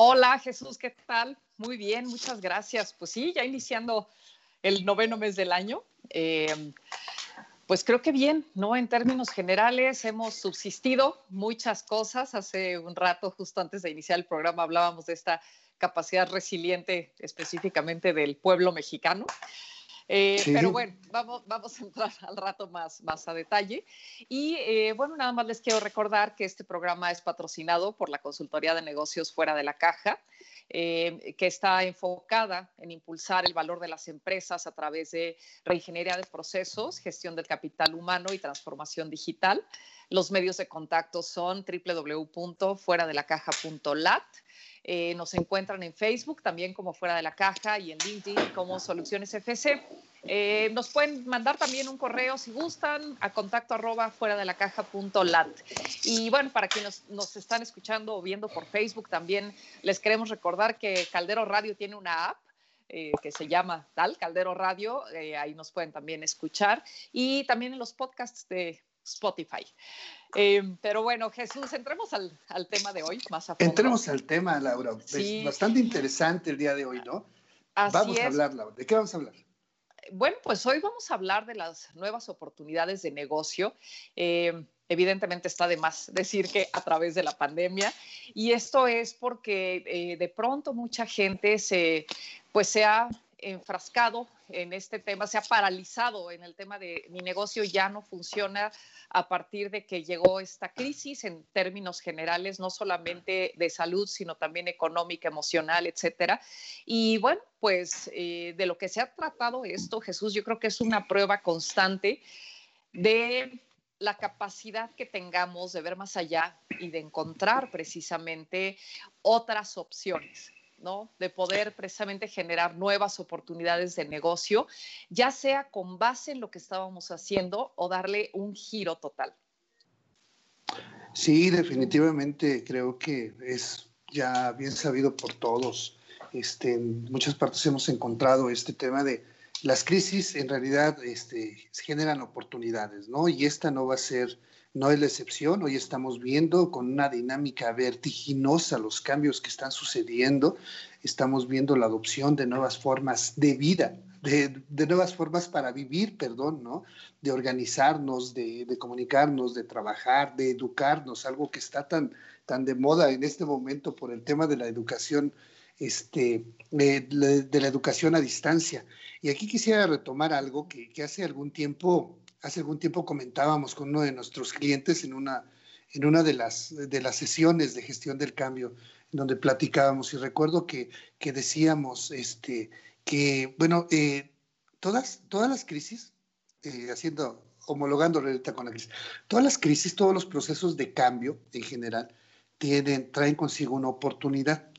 Hola Jesús, ¿qué tal? Muy bien, muchas gracias. Pues sí, ya iniciando el noveno mes del año. Eh, pues creo que bien, ¿no? En términos generales hemos subsistido muchas cosas. Hace un rato, justo antes de iniciar el programa, hablábamos de esta capacidad resiliente específicamente del pueblo mexicano. Eh, pero bueno, vamos, vamos a entrar al rato más, más a detalle. Y eh, bueno, nada más les quiero recordar que este programa es patrocinado por la Consultoría de Negocios Fuera de la Caja. Eh, que está enfocada en impulsar el valor de las empresas a través de reingeniería de procesos, gestión del capital humano y transformación digital. Los medios de contacto son www.fueradelacaja.lat eh, nos encuentran en Facebook también como Fuera de la Caja y en LinkedIn como Soluciones FC. Eh, nos pueden mandar también un correo si gustan a contacto arroba fuera de la caja punto lat. Y bueno, para quienes nos, están escuchando o viendo por Facebook, también les queremos recordar que Caldero Radio tiene una app eh, que se llama tal, Caldero Radio, ahí nos pueden también escuchar, y también en los podcasts de Spotify. Eh, pero bueno, Jesús, entremos al, tema de hoy más a fondo. Entremos al tema, Laura. Es bastante interesante el día de hoy, ¿no? vamos a hablar, Laura. ¿De qué vamos a hablar? Bueno, pues hoy vamos a hablar de las nuevas oportunidades de negocio. Eh, evidentemente está de más decir que a través de la pandemia. Y esto es porque eh, de pronto mucha gente se, pues se ha enfrascado en este tema, se ha paralizado en el tema de mi negocio ya no funciona a partir de que llegó esta crisis en términos generales, no solamente de salud, sino también económica, emocional, etcétera. Y bueno, pues eh, de lo que se ha tratado esto, Jesús, yo creo que es una prueba constante de la capacidad que tengamos de ver más allá y de encontrar precisamente otras opciones ¿no? De poder precisamente generar nuevas oportunidades de negocio, ya sea con base en lo que estábamos haciendo o darle un giro total. Sí, definitivamente creo que es ya bien sabido por todos. Este, en muchas partes hemos encontrado este tema de las crisis en realidad este, generan oportunidades, ¿no? Y esta no va a ser no es la excepción. Hoy estamos viendo con una dinámica vertiginosa los cambios que están sucediendo. Estamos viendo la adopción de nuevas formas de vida, de, nuevas formas para vivir, perdón, ¿no? De organizarnos, de, comunicarnos, de trabajar, de educarnos, algo que está tan, tan de moda en este momento por el tema de la educación, este, de, la educación a distancia. Y aquí quisiera retomar algo que hace algún tiempo hace algún tiempo comentábamos con uno de nuestros clientes en una, en una de, las, de las sesiones de gestión del cambio, en donde platicábamos, y recuerdo que, que decíamos este, que, bueno, eh, todas, todas las crisis, eh, haciendo, homologando ahorita con la crisis, todas las crisis, todos los procesos de cambio en general, tienen, traen consigo una oportunidad.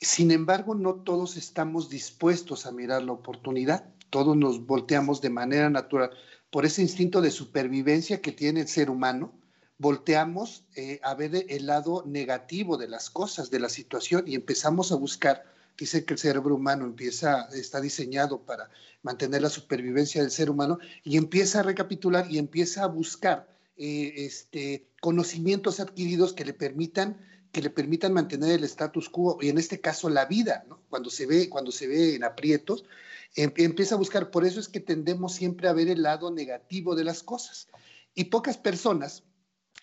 Sin embargo, no todos estamos dispuestos a mirar la oportunidad, todos nos volteamos de manera natural por ese instinto de supervivencia que tiene el ser humano, volteamos eh, a ver el lado negativo de las cosas, de la situación y empezamos a buscar, dice que el cerebro humano empieza, está diseñado para mantener la supervivencia del ser humano y empieza a recapitular y empieza a buscar eh, este, conocimientos adquiridos que le permitan que le permitan mantener el status quo y en este caso la vida, cuando se ve cuando se ve en aprietos, empieza a buscar. Por eso es que tendemos siempre a ver el lado negativo de las cosas. Y pocas personas,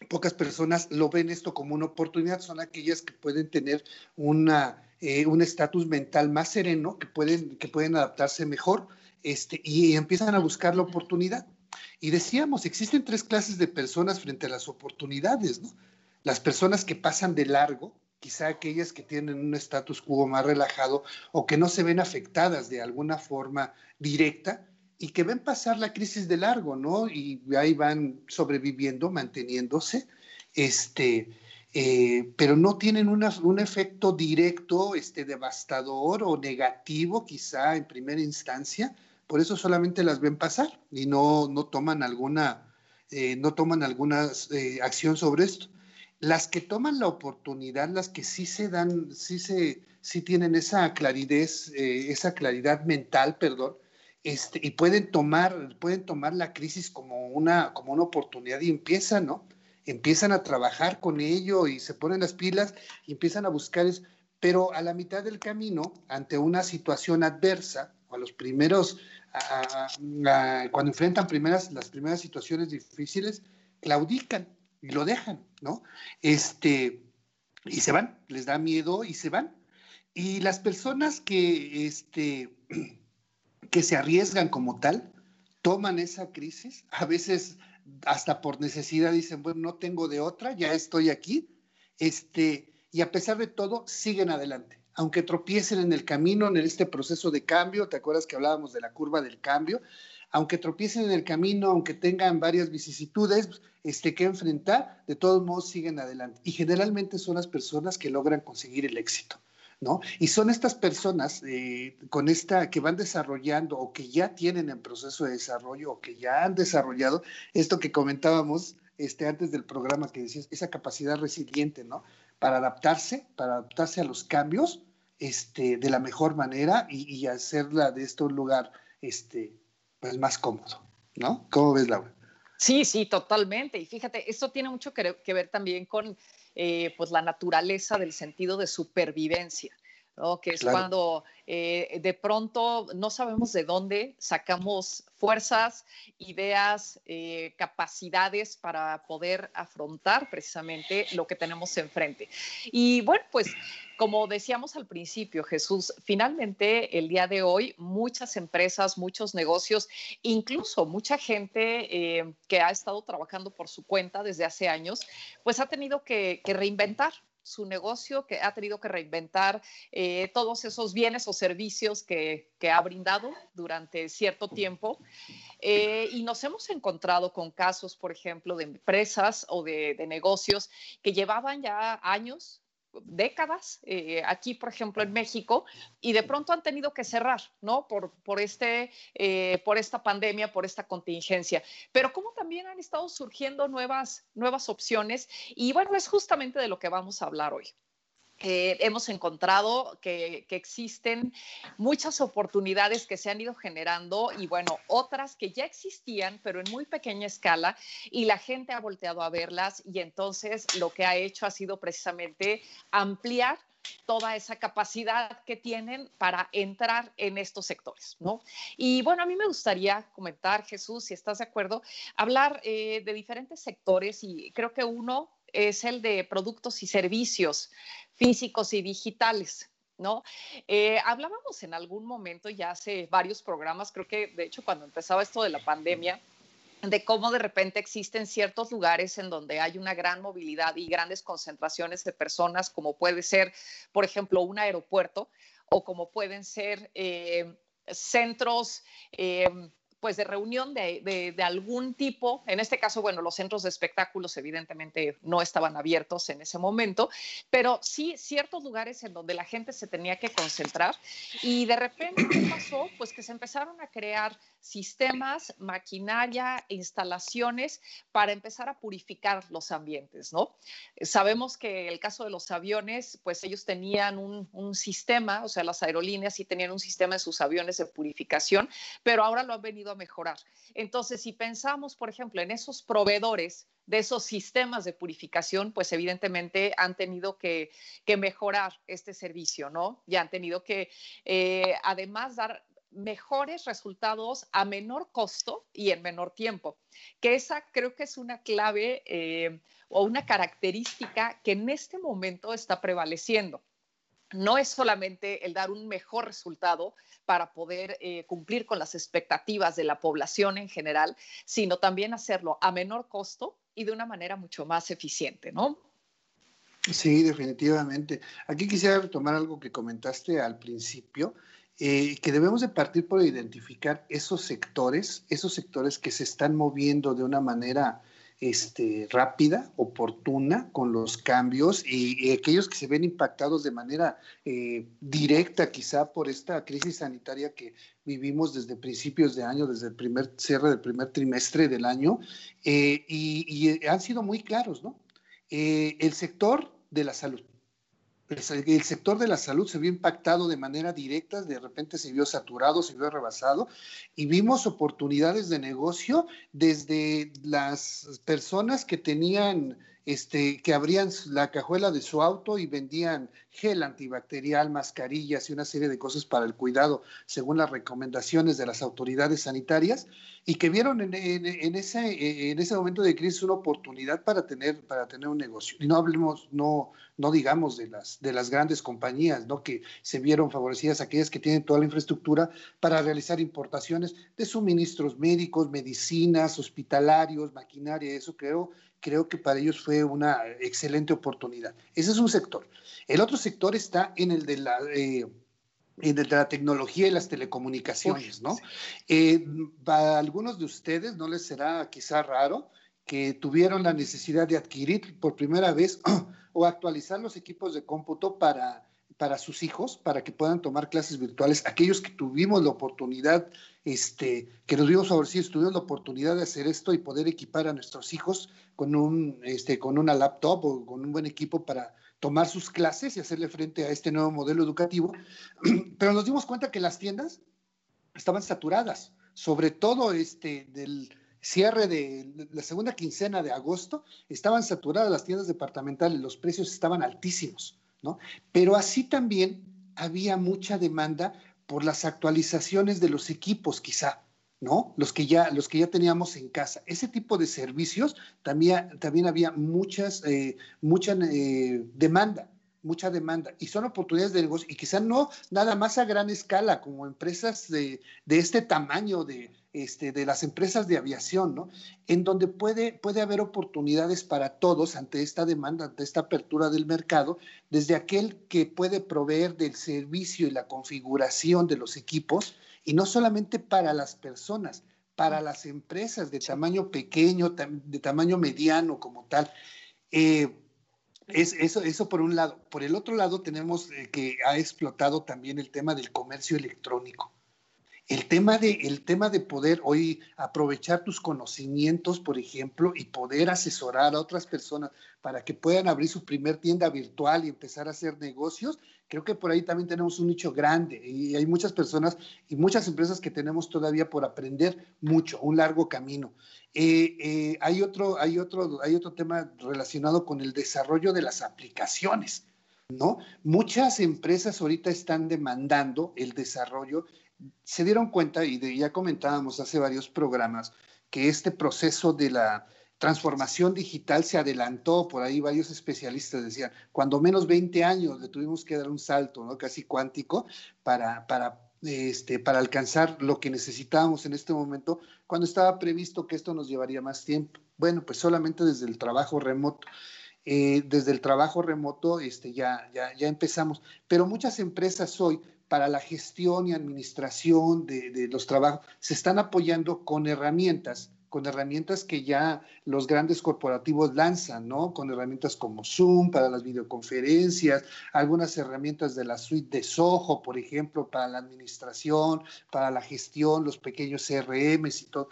pocas personas lo ven esto como una oportunidad. Son aquellas que pueden tener una, eh, un estatus mental más sereno, que pueden, que pueden adaptarse mejor este, y empiezan a buscar la oportunidad. Y decíamos, existen tres clases de personas frente a las oportunidades. Las personas que pasan de largo, quizá aquellas que tienen un status quo más relajado o que no se ven afectadas de alguna forma directa y que ven pasar la crisis de largo, ¿no? Y ahí van sobreviviendo, manteniéndose, este, eh, pero no tienen un efecto directo, este, devastador o negativo, quizá en primera instancia, por eso solamente las ven pasar y no, no toman alguna, eh, no toman alguna eh, acción sobre esto las que toman la oportunidad, las que sí se dan, sí se, sí tienen esa claridad, eh, esa claridad mental, perdón, este, y pueden tomar, pueden tomar la crisis como una, como una oportunidad y empiezan, ¿no? Empiezan a trabajar con ello y se ponen las pilas y empiezan a buscar, pero a la mitad del camino, ante una situación adversa, a los primeros, cuando enfrentan primeras, las primeras situaciones difíciles, claudican y lo dejan, ¿no? Este, y se van, les da miedo y se van. Y las personas que, este, que se arriesgan como tal, toman esa crisis, a veces hasta por necesidad dicen, bueno, no tengo de otra, ya estoy aquí, este, y a pesar de todo, siguen adelante. Aunque tropiecen en el camino, en este proceso de cambio, ¿te acuerdas que hablábamos de la curva del cambio? Aunque tropiecen en el camino, aunque tengan varias vicisitudes este, que enfrentar, de todos modos siguen adelante. Y generalmente son las personas que logran conseguir el éxito. ¿No? Y son estas personas eh, con esta que van desarrollando o que ya tienen en proceso de desarrollo o que ya han desarrollado esto que comentábamos este, antes del programa que decías, esa capacidad resiliente, ¿no? Para adaptarse, para adaptarse a los cambios este, de la mejor manera y, hacerla de esto un lugar este, pues más cómodo, ¿no? ¿Cómo ves, Laura? Sí, sí, totalmente. Y fíjate, esto tiene mucho que, ver también con eh, pues la naturaleza del sentido de supervivencia que es cuando eh, de pronto no sabemos de dónde sacamos fuerzas, ideas, eh, capacidades para poder afrontar precisamente lo que tenemos enfrente. Y bueno, pues como decíamos al principio, Jesús, finalmente el día de hoy muchas empresas, muchos negocios, incluso mucha gente eh, que ha estado trabajando por su cuenta desde hace años, pues ha tenido que reinventar su negocio, que ha tenido que reinventar eh, todos esos bienes o servicios que, ha brindado durante cierto tiempo. Eh, y nos hemos encontrado con casos, por ejemplo, de empresas o de, de negocios que llevaban ya años décadas eh, aquí, por ejemplo, en México, y de pronto han tenido que cerrar, ¿no? Por, por, este, eh, por esta pandemia, por esta contingencia. Pero como también han estado surgiendo nuevas, nuevas opciones, y bueno, es justamente de lo que vamos a hablar hoy. Eh, hemos encontrado que, existen muchas oportunidades que se han ido generando y bueno, otras que ya existían, pero en muy pequeña escala y la gente ha volteado a verlas y entonces lo que ha hecho ha sido precisamente ampliar toda esa capacidad que tienen para entrar en estos sectores, ¿no? Y bueno, a mí me gustaría comentar, Jesús, si estás de acuerdo, hablar eh, de diferentes sectores y creo que uno es el de productos y servicios físicos y digitales. ¿no? Eh, hablábamos en algún momento, ya hace varios programas, creo que de hecho cuando empezaba esto de la pandemia, de cómo de repente existen ciertos lugares en donde hay una gran movilidad y grandes concentraciones de personas, como puede ser, por ejemplo, un aeropuerto o como pueden ser eh, centros. Eh, pues de reunión de, de, algún tipo. En este caso, bueno, los centros de espectáculos evidentemente no estaban abiertos en ese momento, pero sí ciertos lugares en donde la gente se tenía que concentrar y de repente, ¿qué pasó? Pues que se empezaron a crear sistemas, maquinaria, instalaciones para empezar a purificar los ambientes, ¿no? Sabemos que el caso de los aviones, pues ellos tenían un, un sistema, o sea, las aerolíneas sí tenían un sistema en sus aviones de purificación, pero ahora lo han venido mejorar. Entonces, si pensamos, por ejemplo, en esos proveedores de esos sistemas de purificación, pues evidentemente han tenido que, que mejorar este servicio, ¿no? Y han tenido que, eh, además, dar mejores resultados a menor costo y en menor tiempo, que esa creo que es una clave eh, o una característica que en este momento está prevaleciendo. No es solamente el dar un mejor resultado para poder eh, cumplir con las expectativas de la población en general, sino también hacerlo a menor costo y de una manera mucho más eficiente, ¿no? Sí, definitivamente. Aquí quisiera retomar algo que comentaste al principio eh, que debemos de partir por identificar esos sectores, esos sectores que se están moviendo de una manera este, rápida, oportuna con los cambios y, aquellos que se ven impactados de manera eh, directa quizá por esta crisis sanitaria que vivimos desde principios de año, desde el primer cierre del primer trimestre del año, eh, y, han sido muy claros, ¿no? el sector de la salud el sector de la salud se vio impactado de manera directa, de repente se vio saturado, se vio rebasado y vimos oportunidades de negocio desde las personas que tenían este, que abrían la cajuela de su auto y vendían gel antibacterial, mascarillas y una serie de cosas para el cuidado, según las recomendaciones de las autoridades sanitarias, y que vieron en, ese, en ese momento de crisis una oportunidad para tener, para tener un negocio. Y no hablemos, no, no digamos de las, de las grandes compañías, ¿no? que se vieron favorecidas aquellas que tienen toda la infraestructura para realizar importaciones de suministros médicos, medicinas, hospitalarios, maquinaria, eso creo creo que para ellos fue una excelente oportunidad. Ese es un sector. El otro sector está en el de la... Eh, de la tecnología y las telecomunicaciones, ¿no? Eh, para algunos de ustedes no les será quizá raro que tuvieron la necesidad de adquirir por primera vez o actualizar los equipos de cómputo para, para sus hijos, para que puedan tomar clases virtuales. Aquellos que tuvimos la oportunidad este, que nos vimos favorecidos, tuvimos la oportunidad de hacer esto y poder equipar a nuestros hijos con, un, este, con una laptop o con un buen equipo para tomar sus clases y hacerle frente a este nuevo modelo educativo. Pero nos dimos cuenta que las tiendas estaban saturadas, sobre todo este, del cierre de la segunda quincena de agosto, estaban saturadas las tiendas departamentales, los precios estaban altísimos, ¿no? Pero así también había mucha demanda por las actualizaciones de los equipos, quizá, ¿no? Los que ya, los que ya teníamos en casa. Ese tipo de servicios también, también había muchas, eh, mucha eh, demanda, mucha demanda. Y son oportunidades de negocio, y quizá no nada más a gran escala, como empresas de, de este tamaño de, este, de las empresas de aviación, ¿no? En donde puede, puede haber oportunidades para todos ante esta demanda, ante esta apertura del mercado, desde aquel que puede proveer del servicio y la configuración de los equipos, y no solamente para las personas, para las empresas de tamaño pequeño, de tamaño mediano como tal. Eh, es, eso, eso por un lado. Por el otro lado, tenemos eh, que ha explotado también el tema del comercio electrónico. El tema, de, el tema de poder hoy aprovechar tus conocimientos, por ejemplo, y poder asesorar a otras personas para que puedan abrir su primer tienda virtual y empezar a hacer negocios, creo que por ahí también tenemos un nicho grande y hay muchas personas y muchas empresas que tenemos todavía por aprender mucho, un largo camino. Eh, eh, hay, otro, hay, otro, hay otro tema relacionado con el desarrollo de las aplicaciones. ¿No? Muchas empresas ahorita están demandando el desarrollo se dieron cuenta, y ya comentábamos hace varios programas, que este proceso de la transformación digital se adelantó, por ahí varios especialistas decían, cuando menos 20 años le tuvimos que dar un salto, ¿no? Casi cuántico para, para, este, para alcanzar lo que necesitábamos en este momento, cuando estaba previsto que esto nos llevaría más tiempo. Bueno, pues solamente desde el trabajo remoto. Eh, desde el trabajo remoto este, ya, ya, ya empezamos, pero muchas empresas hoy para la gestión y administración de, los trabajos, se están apoyando con herramientas, con herramientas que ya los grandes corporativos lanzan, ¿no? Con herramientas como Zoom para las videoconferencias, algunas herramientas de la suite de Soho, por ejemplo, para la administración, para la gestión, los pequeños CRMs y todo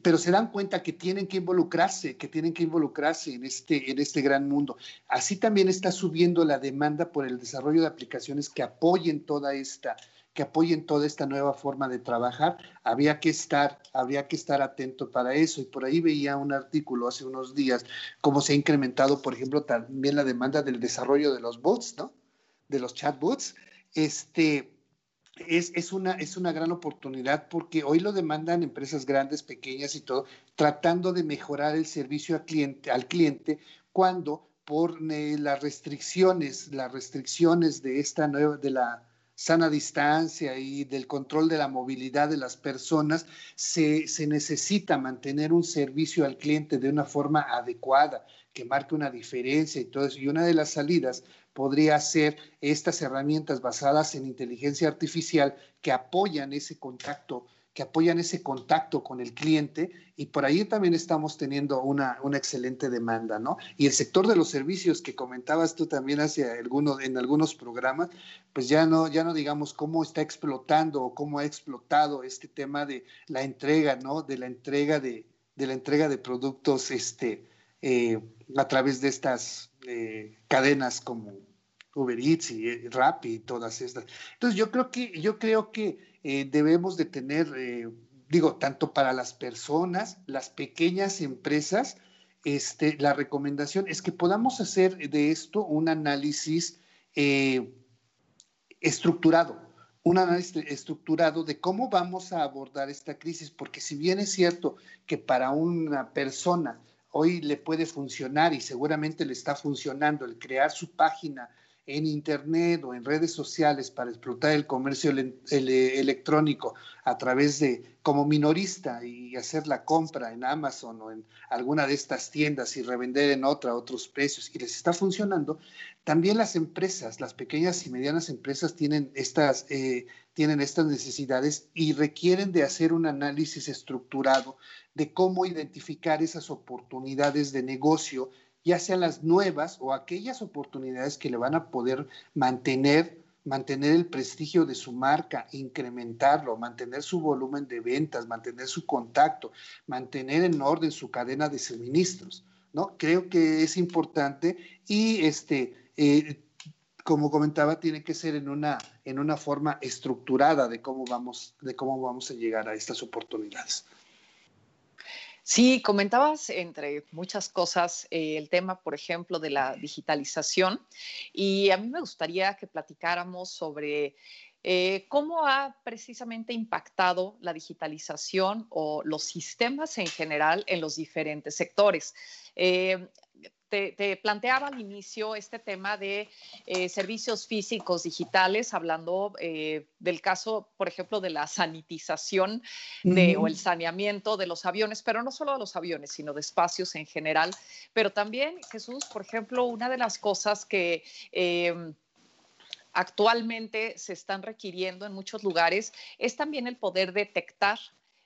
pero se dan cuenta que tienen que involucrarse, que tienen que involucrarse en este, en este gran mundo. Así también está subiendo la demanda por el desarrollo de aplicaciones que apoyen toda esta, que apoyen toda esta nueva forma de trabajar. Había que estar, habría que estar atento para eso. Y por ahí veía un artículo hace unos días, cómo se ha incrementado, por ejemplo, también la demanda del desarrollo de los bots, ¿no? De los chatbots. Este, es, una, es una gran oportunidad porque hoy lo demandan empresas grandes, pequeñas y todo, tratando de mejorar el servicio al cliente, al cliente cuando por eh, las restricciones, las restricciones de esta nueva, de la sana distancia y del control de la movilidad de las personas, se, se necesita mantener un servicio al cliente de una forma adecuada, que marque una diferencia y todo eso. Y una de las salidas podría ser estas herramientas basadas en inteligencia artificial que apoyan ese contacto que apoyan ese contacto con el cliente y por ahí también estamos teniendo una, una, excelente demanda, ¿no? Y el sector de los servicios que comentabas tú también hace algunos, en algunos programas, pues ya no, ya no digamos cómo está explotando o cómo ha explotado este tema de la entrega, ¿no? De la entrega de, de la entrega de productos este, eh, a través de estas eh, cadenas como Uber Eats y eh, Rappi y todas estas. Entonces yo creo que, yo creo que debemos de tener, digo, tanto para las personas, las pequeñas empresas, este, la recomendación es que podamos hacer de esto un análisis estructurado, un análisis estructurado de cómo vamos a abordar esta crisis, porque si bien es cierto que para una persona hoy le puede funcionar y seguramente le está funcionando el crear su página en Internet o en redes sociales para explotar el comercio electrónico a través de, como minorista y hacer la compra en Amazon o en alguna de estas tiendas y revender en otra a otros precios y les está funcionando, también las empresas, las pequeñas y medianas empresas tienen estas, eh, tienen estas necesidades y requieren de hacer un análisis estructurado de cómo identificar esas oportunidades de negocio ya sean las nuevas o aquellas oportunidades que le van a poder mantener mantener el prestigio de su marca, incrementarlo, mantener su volumen de ventas, mantener su contacto, mantener en orden su cadena de suministros, ¿no? Creo que es importante y este, eh, como comentaba, tiene que ser en una, en una forma estructurada de cómo vamos, de cómo vamos a llegar a estas oportunidades. Sí, comentabas entre muchas cosas eh, el tema, por ejemplo, de la digitalización y a mí me gustaría que platicáramos sobre eh, ¿Cómo ha precisamente impactado la digitalización o los sistemas en general en los diferentes sectores? Eh, te, planteaba al inicio este tema de eh, servicios físicos digitales, hablando eh, del caso, por ejemplo, de la sanitización de, o el saneamiento de los aviones, pero no solo de los aviones, sino de espacios en general. Pero también, Jesús, por ejemplo, una de las cosas que... Em, actualmente se están requiriendo en muchos lugares es también el poder detectar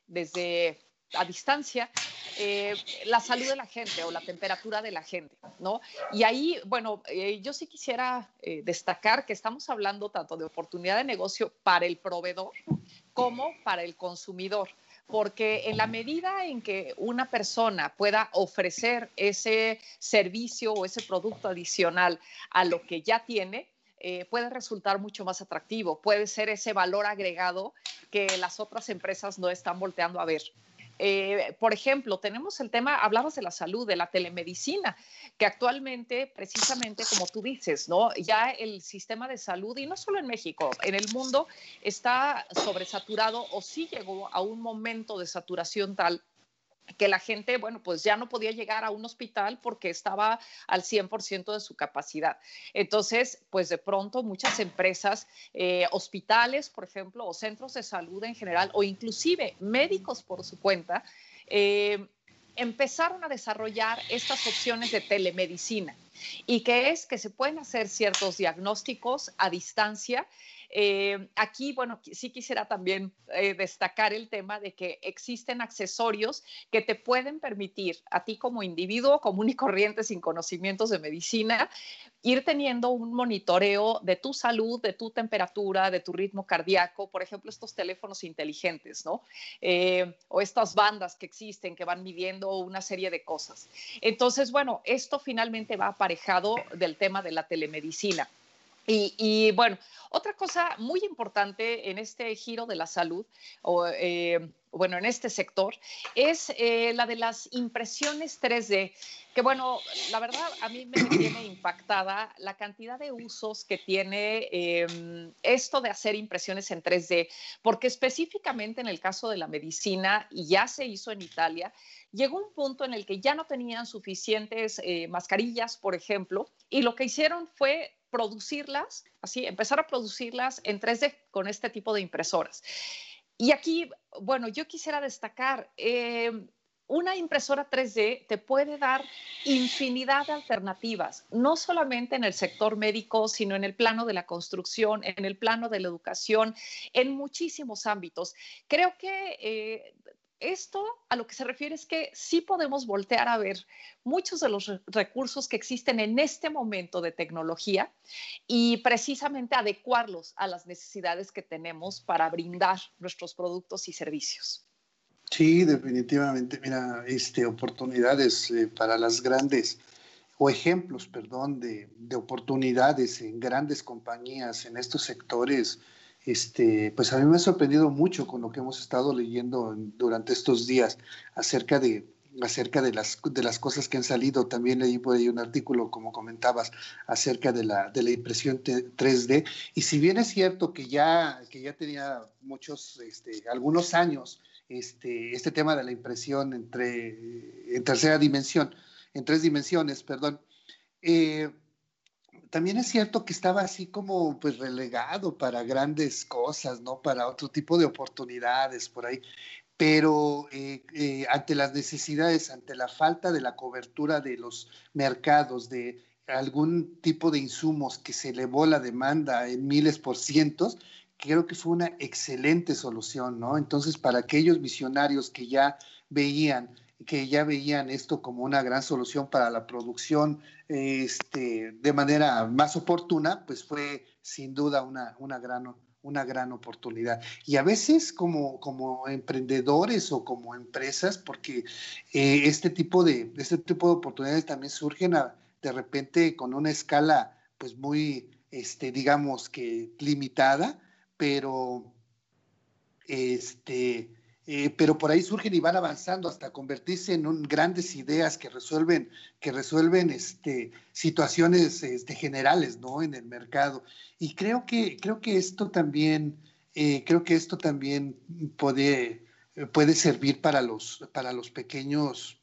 desde a distancia eh, la salud de la gente o la temperatura de la gente, ¿no? Y ahí, bueno, eh, yo sí quisiera eh, destacar que estamos hablando tanto de oportunidad de negocio para el proveedor como para el consumidor porque en la medida en que una persona pueda ofrecer ese servicio o ese producto adicional a lo que ya tiene, puede resultar mucho más atractivo, puede ser ese valor agregado que las otras empresas no están volteando a ver. Eh, por ejemplo, tenemos el tema, hablabas de la salud, de la telemedicina, que actualmente, precisamente como tú dices, ¿no? Ya el sistema de salud, y no solo en México, en el mundo está sobresaturado o sí llegó a un momento de saturación tal que la gente, bueno, pues ya no podía llegar a un hospital porque estaba al 100% de su capacidad. Entonces, pues de pronto muchas empresas, eh, hospitales, por ejemplo, o centros de salud en general, o inclusive médicos por su cuenta, eh, empezaron a desarrollar estas opciones de telemedicina y que es que se pueden hacer ciertos diagnósticos a distancia eh, aquí, bueno, sí quisiera también eh, destacar el tema de que existen accesorios que te pueden permitir a ti como individuo común y corriente sin conocimientos de medicina, ir teniendo un monitoreo de tu salud, de tu temperatura, de tu ritmo cardíaco, por ejemplo, estos teléfonos inteligentes, ¿no? Eh, o estas bandas que existen que van midiendo una serie de cosas. Entonces, bueno, esto finalmente va aparejado del tema de la telemedicina. Y, bueno, otra cosa muy importante en este giro de la salud, o eh, bueno, en este sector, es eh, la de las impresiones 3D, que bueno, la verdad a mí me tiene impactada la cantidad de usos que tiene em, esto de hacer impresiones en 3D, porque específicamente en el caso de la medicina, y ya se hizo en Italia, llegó un punto en el que ya no tenían suficientes eh, mascarillas, por ejemplo, y lo que hicieron fue producirlas, así, empezar a producirlas en 3D con este tipo de impresoras. Y aquí, bueno, yo quisiera destacar, eh, una impresora 3D te puede dar infinidad de alternativas, no solamente en el sector médico, sino en el plano de la construcción, en el plano de la educación, en muchísimos ámbitos. Creo que eh, esto a lo que se refiere es que sí podemos voltear a ver muchos de los recursos que existen en este momento de tecnología y precisamente adecuarlos a las necesidades que tenemos para brindar nuestros productos y servicios. Sí, definitivamente. Mira, este, oportunidades eh, para las grandes, o ejemplos, perdón, de, de oportunidades en grandes compañías en estos sectores este, pues a mí me ha sorprendido mucho con lo que hemos estado leyendo durante estos días acerca de, acerca de las, de las cosas que han salido. También leí por ahí un artículo, como comentabas, acerca de la, de la impresión 3D. Y si bien es cierto que ya, que ya tenía muchos, este, algunos años, este, este tema de la impresión entre, en tercera dimensión, en tres dimensiones, perdón, eh, también es cierto que estaba así como pues relegado para grandes cosas, ¿no? Para otro tipo de oportunidades por ahí. Pero eh, eh, ante las necesidades, ante la falta de la cobertura de los mercados, de algún tipo de insumos que se elevó la demanda en miles por cientos, creo que fue una excelente solución, ¿no? Entonces, para aquellos visionarios que ya veían que ya veían esto como una gran solución para la producción este, de manera más oportuna, pues fue sin duda una, una, gran, una gran oportunidad. Y a veces como, como emprendedores o como empresas, porque eh, este, tipo de, este tipo de oportunidades también surgen de repente con una escala pues muy, este, digamos que limitada, pero este, eh, pero por ahí surgen y van avanzando hasta convertirse en grandes ideas que resuelven, que resuelven este, situaciones este, generales ¿no? en el mercado. Y creo que, creo que esto también, eh, creo que esto también puede, puede servir para los, para los pequeños,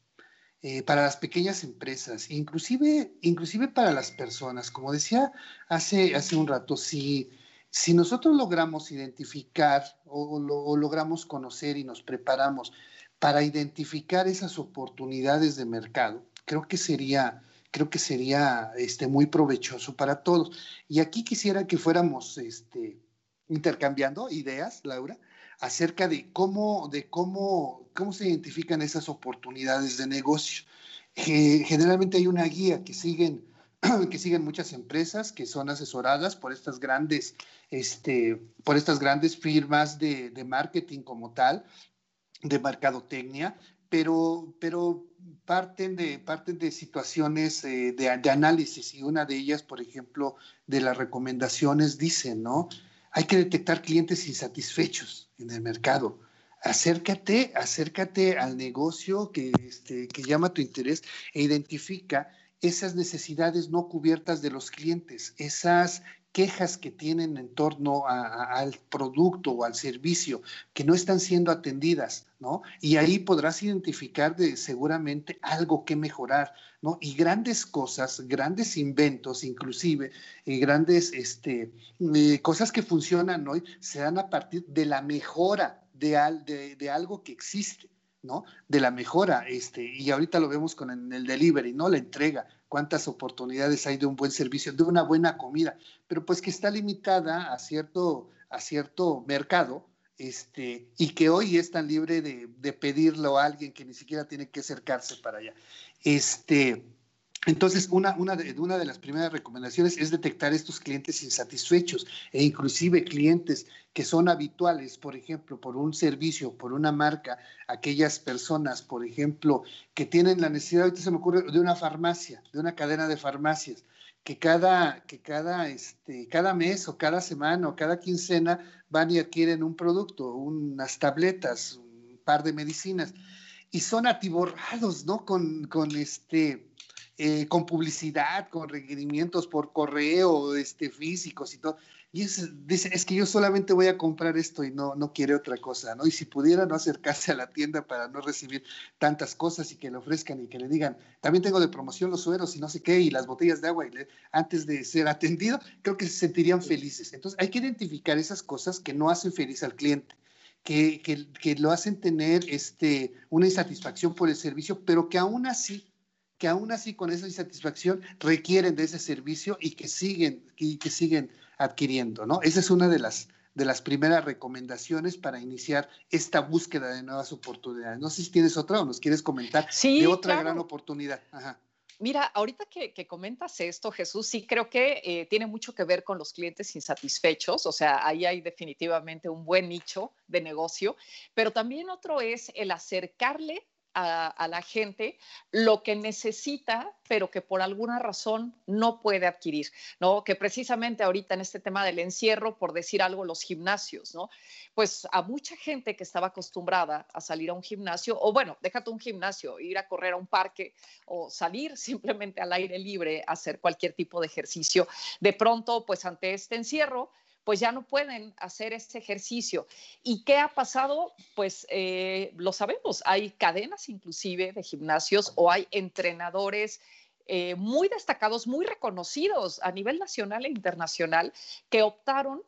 eh, para las pequeñas empresas, inclusive, inclusive para las personas. Como decía hace, hace un rato, si si nosotros logramos identificar o, logramos conocer y nos preparamos para identificar esas oportunidades de mercado, creo que sería, creo que sería este, muy provechoso para todos. Y aquí quisiera que fuéramos este, intercambiando ideas, Laura, acerca de cómo, de cómo, cómo se identifican esas oportunidades de negocio. generalmente hay una guía que siguen que siguen muchas empresas que son asesoradas por estas grandes, este, por estas grandes firmas de, de marketing como tal, de mercadotecnia, pero, pero parten, de, parten de situaciones eh, de, de, análisis y una de ellas, por ejemplo, de las recomendaciones dice, ¿no? Hay que detectar clientes insatisfechos en el mercado. Acércate, acércate al negocio que, este, que llama tu interés e identifica esas necesidades no cubiertas de los clientes, esas quejas que tienen en torno al producto o al servicio que no están siendo atendidas, ¿no? Y ahí podrás identificar de, seguramente algo que mejorar, ¿no? Y grandes cosas, grandes inventos, inclusive, y grandes este, cosas que funcionan hoy, se dan a partir de la mejora de, de algo que existe. ¿No? De la mejora, este, y ahorita lo vemos con el, delivery, ¿no? La entrega, cuántas oportunidades hay de un buen servicio, de una buena comida, pero pues que está limitada a cierto, a cierto mercado, este, y que hoy es tan libre de, de pedirlo a alguien que ni siquiera tiene que acercarse para allá. Este, entonces, una, una, de, una de las primeras recomendaciones es detectar estos clientes insatisfechos e inclusive clientes que son habituales, por ejemplo, por un servicio, por una marca, aquellas personas, por ejemplo, que tienen la necesidad, ahorita se me ocurre, de una farmacia, de una cadena de farmacias, que cada, que cada, este, cada mes o cada semana o cada quincena van y adquieren un producto, unas tabletas, un par de medicinas, y son atiborrados, ¿no? Con, con este eh, con publicidad, con requerimientos por correo, este, físicos y todo. Y es, dice, es que yo solamente voy a comprar esto y no, no quiere otra cosa, ¿no? Y si pudiera no acercarse a la tienda para no recibir tantas cosas y que le ofrezcan y que le digan, también tengo de promoción los sueros y no sé qué, y las botellas de agua, y antes de ser atendido, creo que se sentirían felices. Entonces hay que identificar esas cosas que no hacen feliz al cliente. Que, que, que lo hacen tener este, una insatisfacción por el servicio, pero que aún así que aún así con esa insatisfacción requieren de ese servicio y que siguen, y que siguen adquiriendo, ¿no? Esa es una de las, de las primeras recomendaciones para iniciar esta búsqueda de nuevas oportunidades. No sé si tienes otra o nos quieres comentar de otra gran oportunidad. Mira, ahorita que, comentas esto, Jesús, sí creo que eh, tiene mucho que ver con los clientes insatisfechos, o sea, ahí hay definitivamente un buen nicho de negocio, pero también otro es el acercarle a, la gente lo que necesita, pero que por alguna razón no puede adquirir, ¿no? Que precisamente ahorita en este tema del encierro, por decir algo, los gimnasios, ¿no? Pues a mucha gente que estaba acostumbrada a salir a un gimnasio, o bueno, déjate un gimnasio, ir a correr a un parque o salir simplemente al aire libre a hacer cualquier tipo de ejercicio, de pronto, pues ante este encierro, pues ya no pueden hacer ese ejercicio. ¿Y qué ha pasado? Pues eh, lo sabemos, hay cadenas inclusive de gimnasios o hay entrenadores eh, muy destacados, muy reconocidos a nivel nacional e internacional que optaron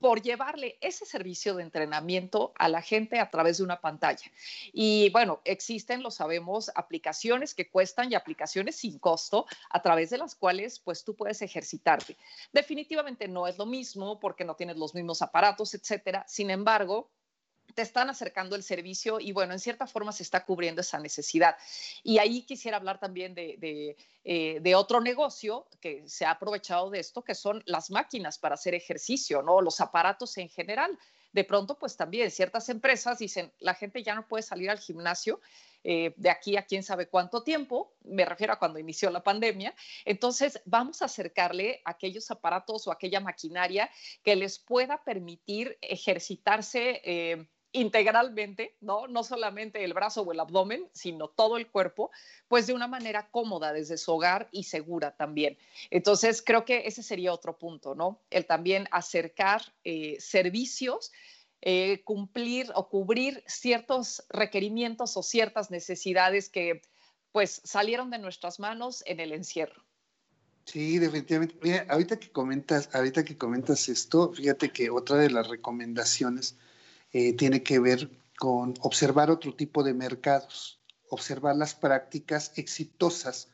por llevarle ese servicio de entrenamiento a la gente a través de una pantalla. Y bueno, existen, lo sabemos, aplicaciones que cuestan y aplicaciones sin costo a través de las cuales pues tú puedes ejercitarte. Definitivamente no es lo mismo porque no tienes los mismos aparatos, etcétera. Sin embargo, te están acercando el servicio y bueno, en cierta forma se está cubriendo esa necesidad. Y ahí quisiera hablar también de, eh, otro negocio que se ha aprovechado de esto, que son las máquinas para hacer ejercicio, ¿no? Los aparatos en general. De pronto, pues también ciertas empresas dicen, la gente ya no puede salir al gimnasio eh, de aquí a quién sabe cuánto tiempo, me refiero a cuando inició la pandemia, entonces vamos a acercarle aquellos aparatos o aquella maquinaria que les pueda permitir ejercitarse. Eh, integralmente, ¿no? No solamente el brazo o el abdomen, sino todo el cuerpo, pues de una manera cómoda desde su hogar y segura también. Entonces, creo que ese sería otro punto, ¿no? El también acercar eh, servicios, eh, cumplir o cubrir ciertos requerimientos o ciertas necesidades que pues salieron de nuestras manos en el encierro. Sí, definitivamente. Mira, ahorita que comentas, ahorita que comentas esto, fíjate que otra de las recomendaciones eh, tiene que ver con observar otro tipo de mercados, observar las prácticas exitosas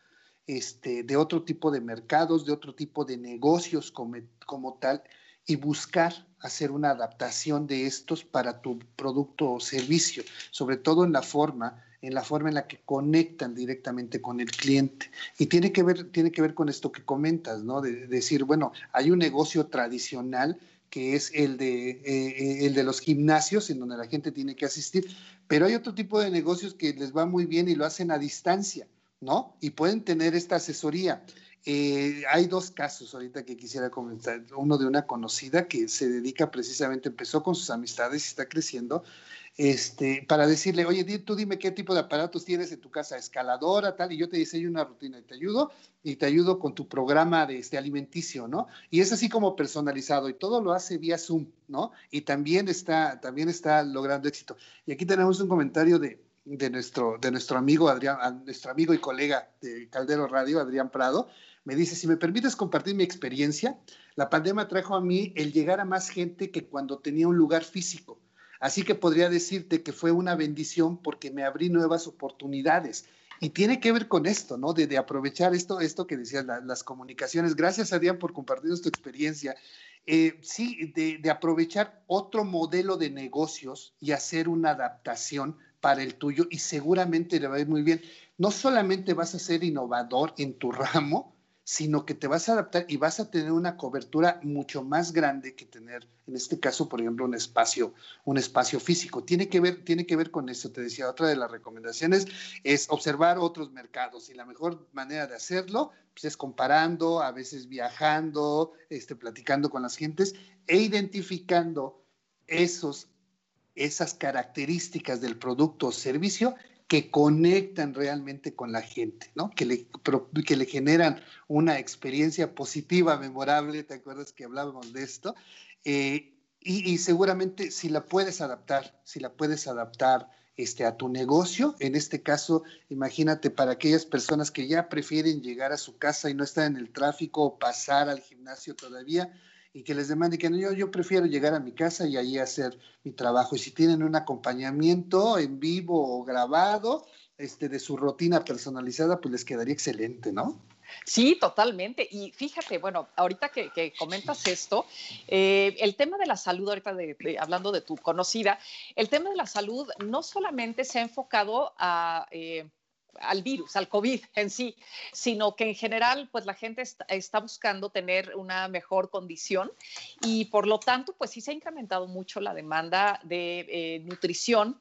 este, de otro tipo de mercados, de otro tipo de negocios como, como tal, y buscar hacer una adaptación de estos para tu producto o servicio, sobre todo en la forma en la forma en la que conectan directamente con el cliente. Y tiene que ver, tiene que ver con esto que comentas, ¿no? De, de decir, bueno, hay un negocio tradicional que es el de, eh, eh, el de los gimnasios, en donde la gente tiene que asistir, pero hay otro tipo de negocios que les va muy bien y lo hacen a distancia, ¿no? Y pueden tener esta asesoría. Eh, hay dos casos ahorita que quisiera comentar. Uno de una conocida que se dedica precisamente, empezó con sus amistades y está creciendo, este, para decirle, oye, tú dime qué tipo de aparatos tienes en tu casa, escaladora, tal, y yo te diseño una rutina y te ayudo, y te ayudo con tu programa de este alimenticio, ¿no? Y es así como personalizado, y todo lo hace vía Zoom, ¿no? Y también está, también está logrando éxito. Y aquí tenemos un comentario de, nuestro, de nuestro amigo Adrián, nuestro amigo y colega de Caldero Radio, Adrián Prado, me dice, si me permites compartir mi experiencia, la pandemia trajo a mí el llegar a más gente que cuando tenía un lugar físico. Así que podría decirte que fue una bendición porque me abrí nuevas oportunidades. Y tiene que ver con esto, ¿no? De, aprovechar esto, esto que decías, las comunicaciones. Gracias, Adrián, por compartir tu experiencia. Eh, sí, de, de aprovechar otro modelo de negocios y hacer una adaptación para el tuyo y seguramente le va a ir muy bien. No solamente vas a ser innovador en tu ramo, sino que te vas a adaptar y vas a tener una cobertura mucho más grande que tener, en este caso, por ejemplo, un espacio, un espacio físico. Tiene que ver, tiene que ver con eso. Te decía, otra de las recomendaciones es observar otros mercados y la mejor manera de hacerlo pues, es comparando, a veces viajando, este, platicando con las gentes e identificando esos, esas características del producto o servicio que conectan realmente con la gente, ¿no? Que le, que le generan una experiencia positiva, memorable, ¿te acuerdas que hablábamos de esto? Eh, y, seguramente si la puedes adaptar, si la puedes adaptar este, a tu negocio, en este caso, imagínate para aquellas personas que ya prefieren llegar a su casa y no están en el tráfico o pasar al gimnasio todavía, y que les demande que yo, yo prefiero llegar a mi casa y ahí hacer mi trabajo. Y si tienen un acompañamiento en vivo o grabado este, de su rutina personalizada, pues les quedaría excelente, ¿no? Sí, totalmente. Y fíjate, bueno, ahorita que, comentas esto, eh, el tema de la salud, ahorita hablando de tu conocida, el tema de la salud no solamente se ha enfocado a... Eh, al virus, al COVID en sí, sino que en general, pues la gente está, buscando tener una mejor condición y por lo tanto, pues sí se ha incrementado mucho la demanda de eh, nutrición,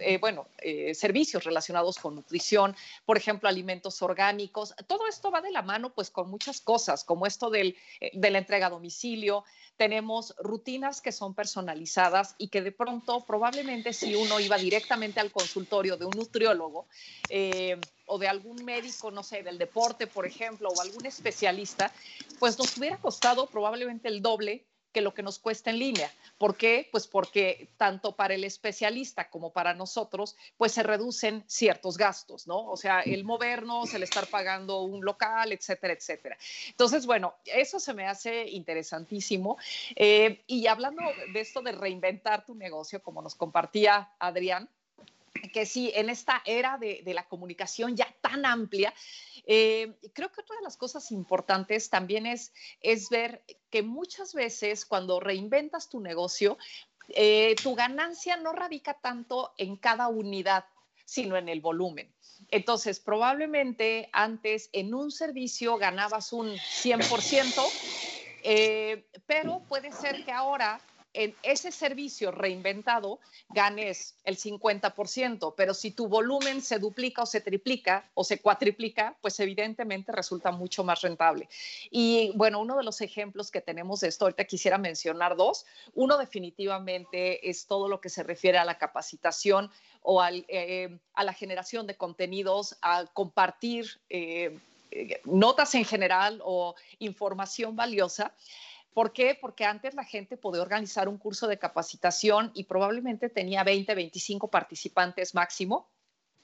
eh, bueno, eh, servicios relacionados con nutrición, por ejemplo, alimentos orgánicos. Todo esto va de la mano, pues con muchas cosas, como esto del, de la entrega a domicilio. Tenemos rutinas que son personalizadas y que de pronto, probablemente si uno iba directamente al consultorio de un nutriólogo, eh, o de algún médico, no sé, del deporte, por ejemplo, o algún especialista, pues nos hubiera costado probablemente el doble que lo que nos cuesta en línea. ¿Por qué? Pues porque tanto para el especialista como para nosotros, pues se reducen ciertos gastos, ¿no? O sea, el movernos, el estar pagando un local, etcétera, etcétera. Entonces, bueno, eso se me hace interesantísimo. Eh, y hablando de esto de reinventar tu negocio, como nos compartía Adrián, que sí, en esta era de, la comunicación ya tan amplia, eh, creo que otra de las cosas importantes también es, es ver que muchas veces cuando reinventas tu negocio, eh, tu ganancia no radica tanto en cada unidad, sino en el volumen. Entonces, probablemente antes en un servicio ganabas un 100%, eh, pero puede ser que ahora en ese servicio reinventado ganes el 50%, pero si tu volumen se duplica o se triplica o se cuatriplica, pues evidentemente resulta mucho más rentable. Y bueno, uno de los ejemplos que tenemos de esto, ahorita quisiera mencionar dos. Uno definitivamente es todo lo que se refiere a la capacitación o eh, a la generación de contenidos, a compartir eh, eh, notas en general o información valiosa. ¿Por qué? Porque antes la gente podía organizar un curso de capacitación y probablemente tenía 20, 25 participantes máximo.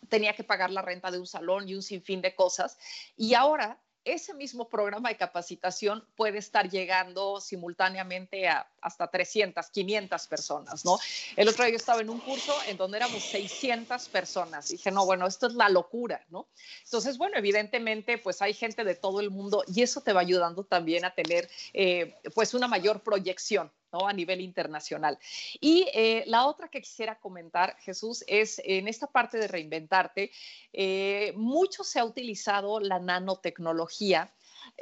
Tenía que pagar la renta de un salón y un sinfín de cosas. Y ahora ese mismo programa de capacitación puede estar llegando simultáneamente a hasta 300, 500 personas, ¿no? El otro día yo estaba en un curso en donde éramos 600 personas. dije, no, bueno, esto es la locura, ¿no? Entonces, bueno, evidentemente, pues hay gente de todo el mundo y eso te va ayudando también a tener, eh, pues, una mayor proyección. ¿No? a nivel internacional. Y eh, la otra que quisiera comentar, Jesús, es en esta parte de reinventarte, eh, mucho se ha utilizado la nanotecnología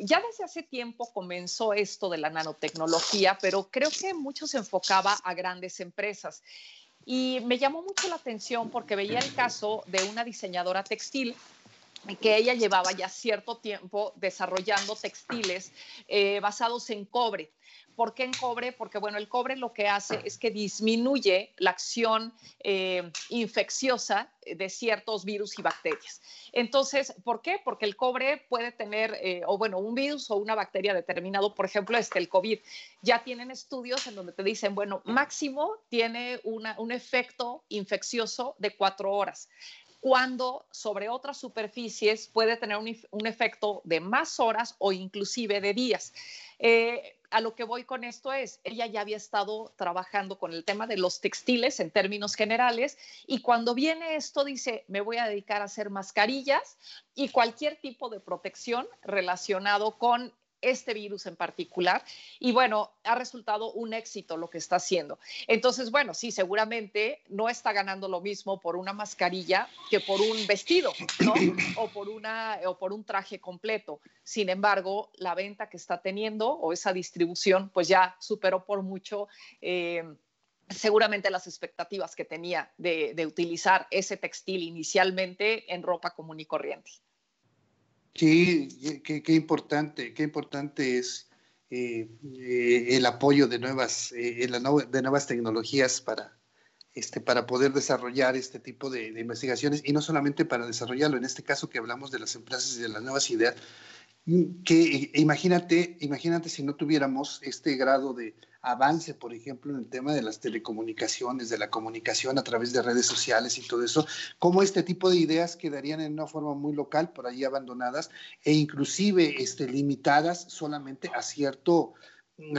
ya desde hace tiempo comenzó esto de la nanotecnología, pero creo que mucho se enfocaba a grandes empresas. Y me llamó mucho la atención porque veía el caso de una diseñadora textil que ella llevaba ya cierto tiempo desarrollando textiles eh, basados en cobre. ¿Por qué en cobre? Porque, bueno, el cobre lo que hace es que disminuye la acción eh, infecciosa de ciertos virus y bacterias. Entonces, ¿por qué? Porque el cobre puede tener, eh, o bueno, un virus o una bacteria determinado, por ejemplo, este, el COVID. Ya tienen estudios en donde te dicen, bueno, máximo tiene un efecto infeccioso de cuatro horas cuando sobre otras superficies puede tener un, efecto de más horas o inclusive de días. Eh, a lo que voy con esto es, ella ya había estado trabajando con el tema de los textiles en términos generales y cuando viene esto dice, me voy a dedicar a hacer mascarillas y cualquier tipo de protección relacionado con este virus en particular. Y bueno, ha resultado un éxito lo que está haciendo. Entonces, bueno, sí, seguramente no está ganando lo mismo por una mascarilla que por un vestido, ¿no? O por, una, o por un traje completo. Sin embargo, la venta que está teniendo o esa distribución, pues ya superó por mucho. Eh, seguramente las expectativas que tenía de, de utilizar ese textil inicialmente en ropa común y corriente. Sí, qué, importante, qué importante es eh, eh, el apoyo de nuevas, eh, de nuevas tecnologías para, este, para poder desarrollar este tipo de, de, investigaciones y no solamente para desarrollarlo, en este caso que hablamos de las empresas y de las nuevas ideas, que imagínate, imagínate si no tuviéramos este grado de avance, por ejemplo, en el tema de las telecomunicaciones, de la comunicación a través de redes sociales y todo eso, cómo este tipo de ideas quedarían en una forma muy local, por ahí abandonadas e inclusive este, limitadas solamente a cierto,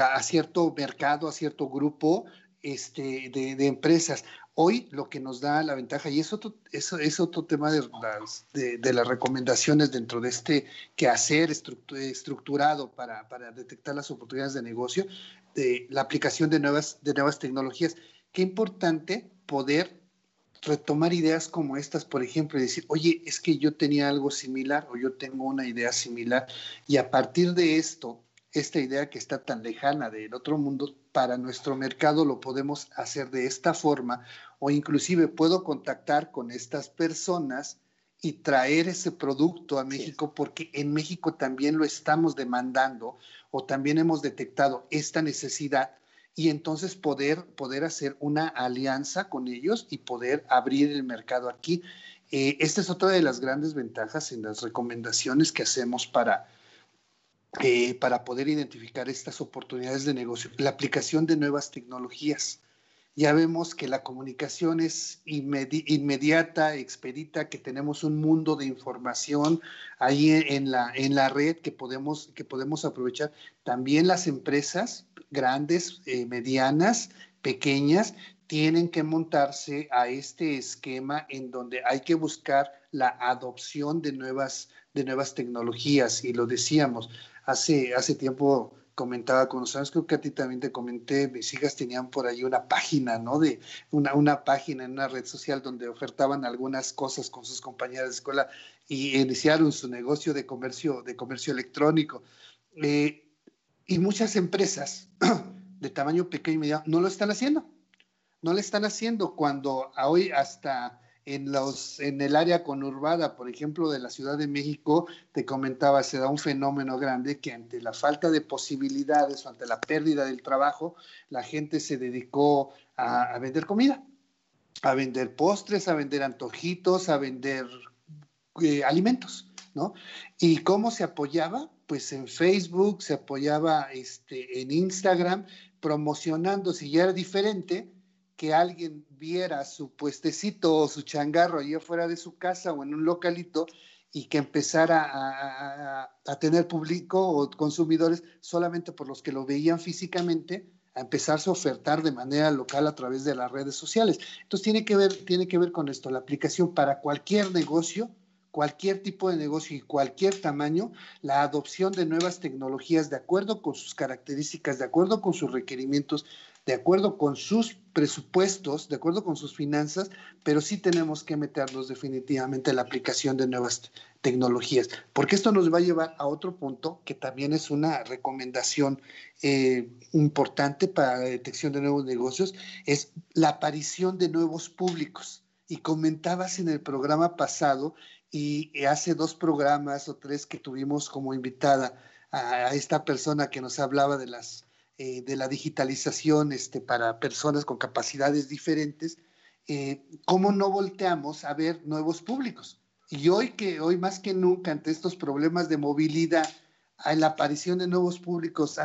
a cierto mercado, a cierto grupo este, de, de, empresas. Hoy lo que nos da la ventaja, y es otro, es otro tema de las, de, las recomendaciones dentro de este quehacer estructurado para, para, detectar las oportunidades de negocio, de la aplicación de nuevas, de nuevas tecnologías. Qué importante poder retomar ideas como estas, por ejemplo, y decir, oye, es que yo tenía algo similar o yo tengo una idea similar y a partir de esto, esta idea que está tan lejana del otro mundo, para nuestro mercado lo podemos hacer de esta forma o inclusive puedo contactar con estas personas y traer ese producto a México porque en México también lo estamos demandando o también hemos detectado esta necesidad y entonces poder, poder hacer una alianza con ellos y poder abrir el mercado aquí. Eh, esta es otra de las grandes ventajas en las recomendaciones que hacemos para, eh, para poder identificar estas oportunidades de negocio. La aplicación de nuevas tecnologías. Ya vemos que la comunicación es inmediata, expedita, que tenemos un mundo de información ahí en la, en la red que podemos, que podemos aprovechar. También las empresas grandes, eh, medianas, pequeñas, tienen que montarse a este esquema en donde hay que buscar la adopción de nuevas, de nuevas tecnologías. Y lo decíamos, hace, hace tiempo comentaba con nosotros, creo que a ti también te comenté, mis hijas tenían por ahí una página, ¿no? De una, una página en una red social donde ofertaban algunas cosas con sus compañeras de escuela y iniciaron su negocio de comercio, de comercio electrónico. Eh, y muchas empresas de tamaño pequeño y mediano no lo están haciendo. No lo están haciendo cuando hoy hasta en, los, en el área conurbada, por ejemplo, de la Ciudad de México, te comentaba, se da un fenómeno grande que ante la falta de posibilidades o ante la pérdida del trabajo, la gente se dedicó a, vender comida, a vender postres, a vender antojitos, a vender eh, alimentos, ¿no? ¿Y cómo se apoyaba? pues en Facebook, se apoyaba este, en Instagram, promocionando, si ya era diferente, que alguien viera su puestecito o su changarro allí afuera de su casa o en un localito y que empezara a, a, tener público o consumidores solamente por los que lo veían físicamente, a empezarse a ofertar de manera local a través de las redes sociales. Entonces tiene que ver, tiene que ver con esto, la aplicación para cualquier negocio cualquier tipo de negocio y cualquier tamaño, la adopción de nuevas tecnologías de acuerdo con sus características, de acuerdo con sus requerimientos, de acuerdo con sus presupuestos, de acuerdo con sus finanzas, pero sí tenemos que meternos definitivamente en la aplicación de nuevas tecnologías, porque esto nos va a llevar a otro punto que también es una recomendación eh, importante para la detección de nuevos negocios, es la aparición de nuevos públicos. Y comentabas en el programa pasado y hace dos programas o tres que tuvimos como invitada a, esta persona que nos hablaba de las eh, de la digitalización este, para personas con capacidades diferentes, eh, ¿cómo no volteamos a ver nuevos públicos? Y hoy que hoy más que nunca ante estos problemas de movilidad, la aparición de nuevos públicos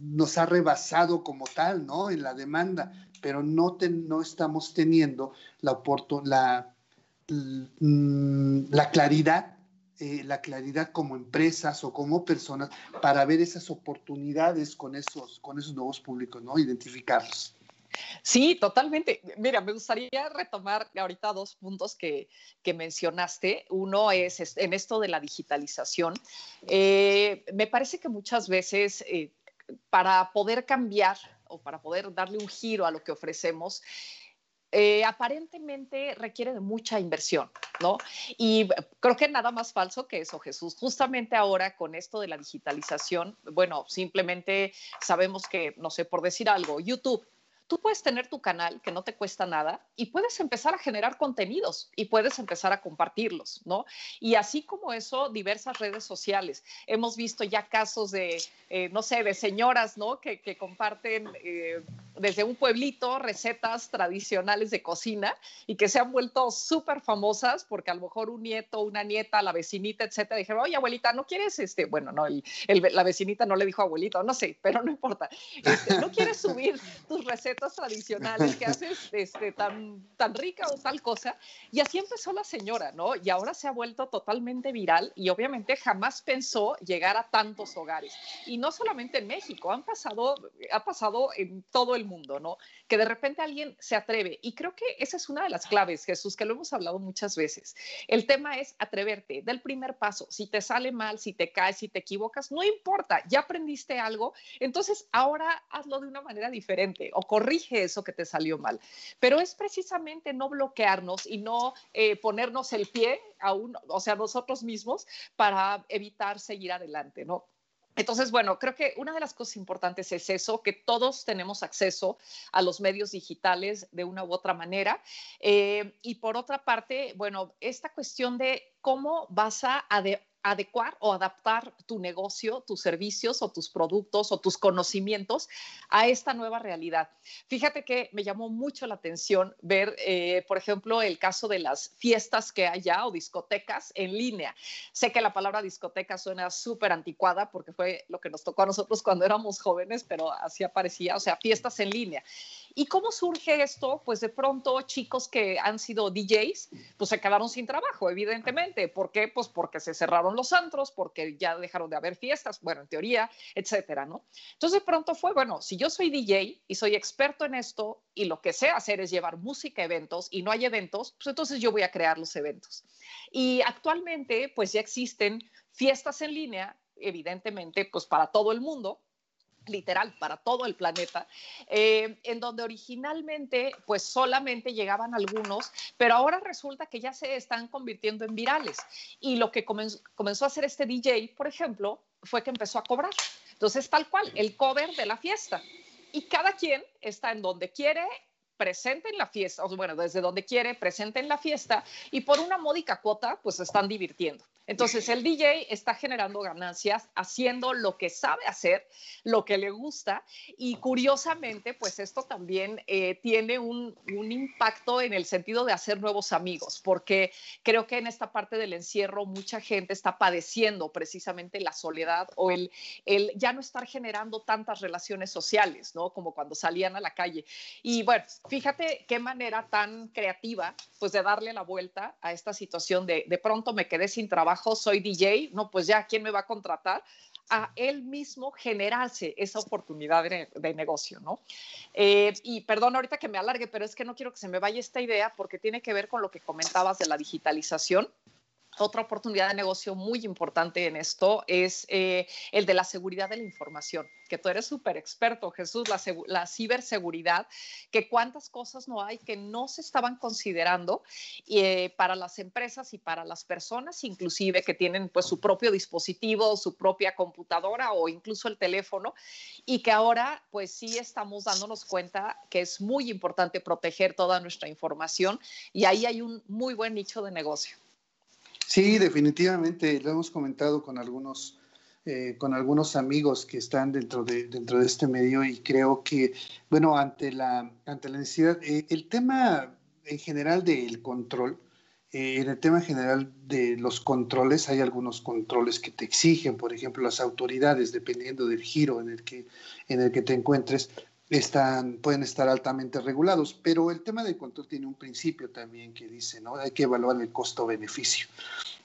nos ha rebasado como tal, ¿no? En la demanda, pero no, no estamos teniendo la, la, Mm, la claridad, eh, la claridad como empresas o como personas para ver esas oportunidades con esos, con esos nuevos públicos, ¿no? Identificarlos. Sí, totalmente. Mira, me gustaría retomar ahorita dos puntos que, que mencionaste. Uno es en esto de la digitalización. Eh, me parece que muchas veces eh, para poder cambiar o para poder darle un giro a lo que ofrecemos, eh, aparentemente requiere de mucha inversión, ¿no? Y creo que nada más falso que eso, Jesús. Justamente ahora con esto de la digitalización, bueno, simplemente sabemos que, no sé, por decir algo, YouTube tú puedes tener tu canal que no te cuesta nada y puedes empezar a generar contenidos y puedes empezar a compartirlos, ¿no? Y así como eso, diversas redes sociales. Hemos visto ya casos de, eh, no sé, de señoras, ¿no? Que, comparten eh, desde un pueblito recetas tradicionales de cocina y que se han vuelto súper famosas porque a lo mejor un nieto, una nieta, la vecinita, etcétera, dijeron, oye, abuelita, ¿no quieres este? Bueno, no, la vecinita no le dijo abuelito, no sé, pero no importa. Este, ¿No quieres subir tus recetas? Tradicionales que haces este, tan, tan rica o tal cosa. Y así empezó la señora, ¿no? Y ahora se ha vuelto totalmente viral y obviamente jamás pensó llegar a tantos hogares. Y no solamente en México, han pasado, ha pasado en todo el mundo, ¿no? Que de repente alguien se atreve. Y creo que esa es una de las claves, Jesús, que lo hemos hablado muchas veces. El tema es atreverte, del primer paso. Si te sale mal, si te caes, si te equivocas, no importa, ya aprendiste algo, entonces ahora hazlo de una manera diferente o corrige eso que te salió mal. Pero es precisamente no bloquearnos y no eh, ponernos el pie a uno, o sea, nosotros mismos para evitar seguir adelante, ¿no? Entonces, bueno, creo que una de las cosas importantes es eso, que todos tenemos acceso a los medios digitales de una u otra manera. Eh, y por otra parte, bueno, esta cuestión de cómo vas a adecuar o adaptar tu negocio, tus servicios o tus productos o tus conocimientos a esta nueva realidad. Fíjate que me llamó mucho la atención ver, eh, por ejemplo, el caso de las fiestas que hay ya o discotecas en línea. Sé que la palabra discoteca suena súper anticuada porque fue lo que nos tocó a nosotros cuando éramos jóvenes, pero así aparecía, o sea, fiestas en línea. ¿Y cómo surge esto? Pues de pronto chicos que han sido DJs, pues se quedaron sin trabajo, evidentemente. ¿Por qué? Pues porque se cerraron los antros, porque ya dejaron de haber fiestas, bueno, en teoría, etcétera, ¿no? Entonces de pronto fue, bueno, si yo soy DJ y soy experto en esto y lo que sé hacer es llevar música a eventos y no hay eventos, pues entonces yo voy a crear los eventos. Y actualmente, pues ya existen fiestas en línea, evidentemente, pues para todo el mundo, literal para todo el planeta, eh, en donde originalmente pues solamente llegaban algunos, pero ahora resulta que ya se están convirtiendo en virales. Y lo que comenzó, comenzó a hacer este DJ, por ejemplo, fue que empezó a cobrar. Entonces, tal cual, el cover de la fiesta. Y cada quien está en donde quiere, presente en la fiesta, o bueno, desde donde quiere, presente en la fiesta y por una módica cuota, pues están divirtiendo. Entonces el DJ está generando ganancias haciendo lo que sabe hacer, lo que le gusta y curiosamente pues esto también eh, tiene un, impacto en el sentido de hacer nuevos amigos, porque creo que en esta parte del encierro mucha gente está padeciendo precisamente la soledad o el, el ya no estar generando tantas relaciones sociales, ¿no? Como cuando salían a la calle. Y bueno, fíjate qué manera tan creativa pues de darle la vuelta a esta situación de de pronto me quedé sin trabajo soy DJ, no, pues ya, ¿quién me va a contratar? a él mismo generarse esa oportunidad de, negocio, ¿no? Eh, y perdón ahorita que me alargue, pero es que no quiero que se me vaya esta idea porque tiene que ver con lo que comentabas de la digitalización. Otra oportunidad de negocio muy importante en esto es eh, el de la seguridad de la información, que tú eres súper experto, Jesús, la, ciberseguridad, que cuántas cosas no hay que no se estaban considerando eh, para las empresas y para las personas, inclusive que tienen pues su propio dispositivo, su propia computadora o incluso el teléfono, y que ahora pues sí estamos dándonos cuenta que es muy importante proteger toda nuestra información y ahí hay un muy buen nicho de negocio. Sí, definitivamente, lo hemos comentado con algunos, eh, con algunos amigos que están dentro de, dentro de este medio y creo que, bueno, ante la, ante la necesidad, eh, el tema en general del control, eh, en el tema general de los controles, hay algunos controles que te exigen, por ejemplo, las autoridades, dependiendo del giro en el que, en el que te encuentres, están, pueden estar altamente regulados, pero el tema del control tiene un principio también que dice, ¿no? Hay que evaluar el costo-beneficio.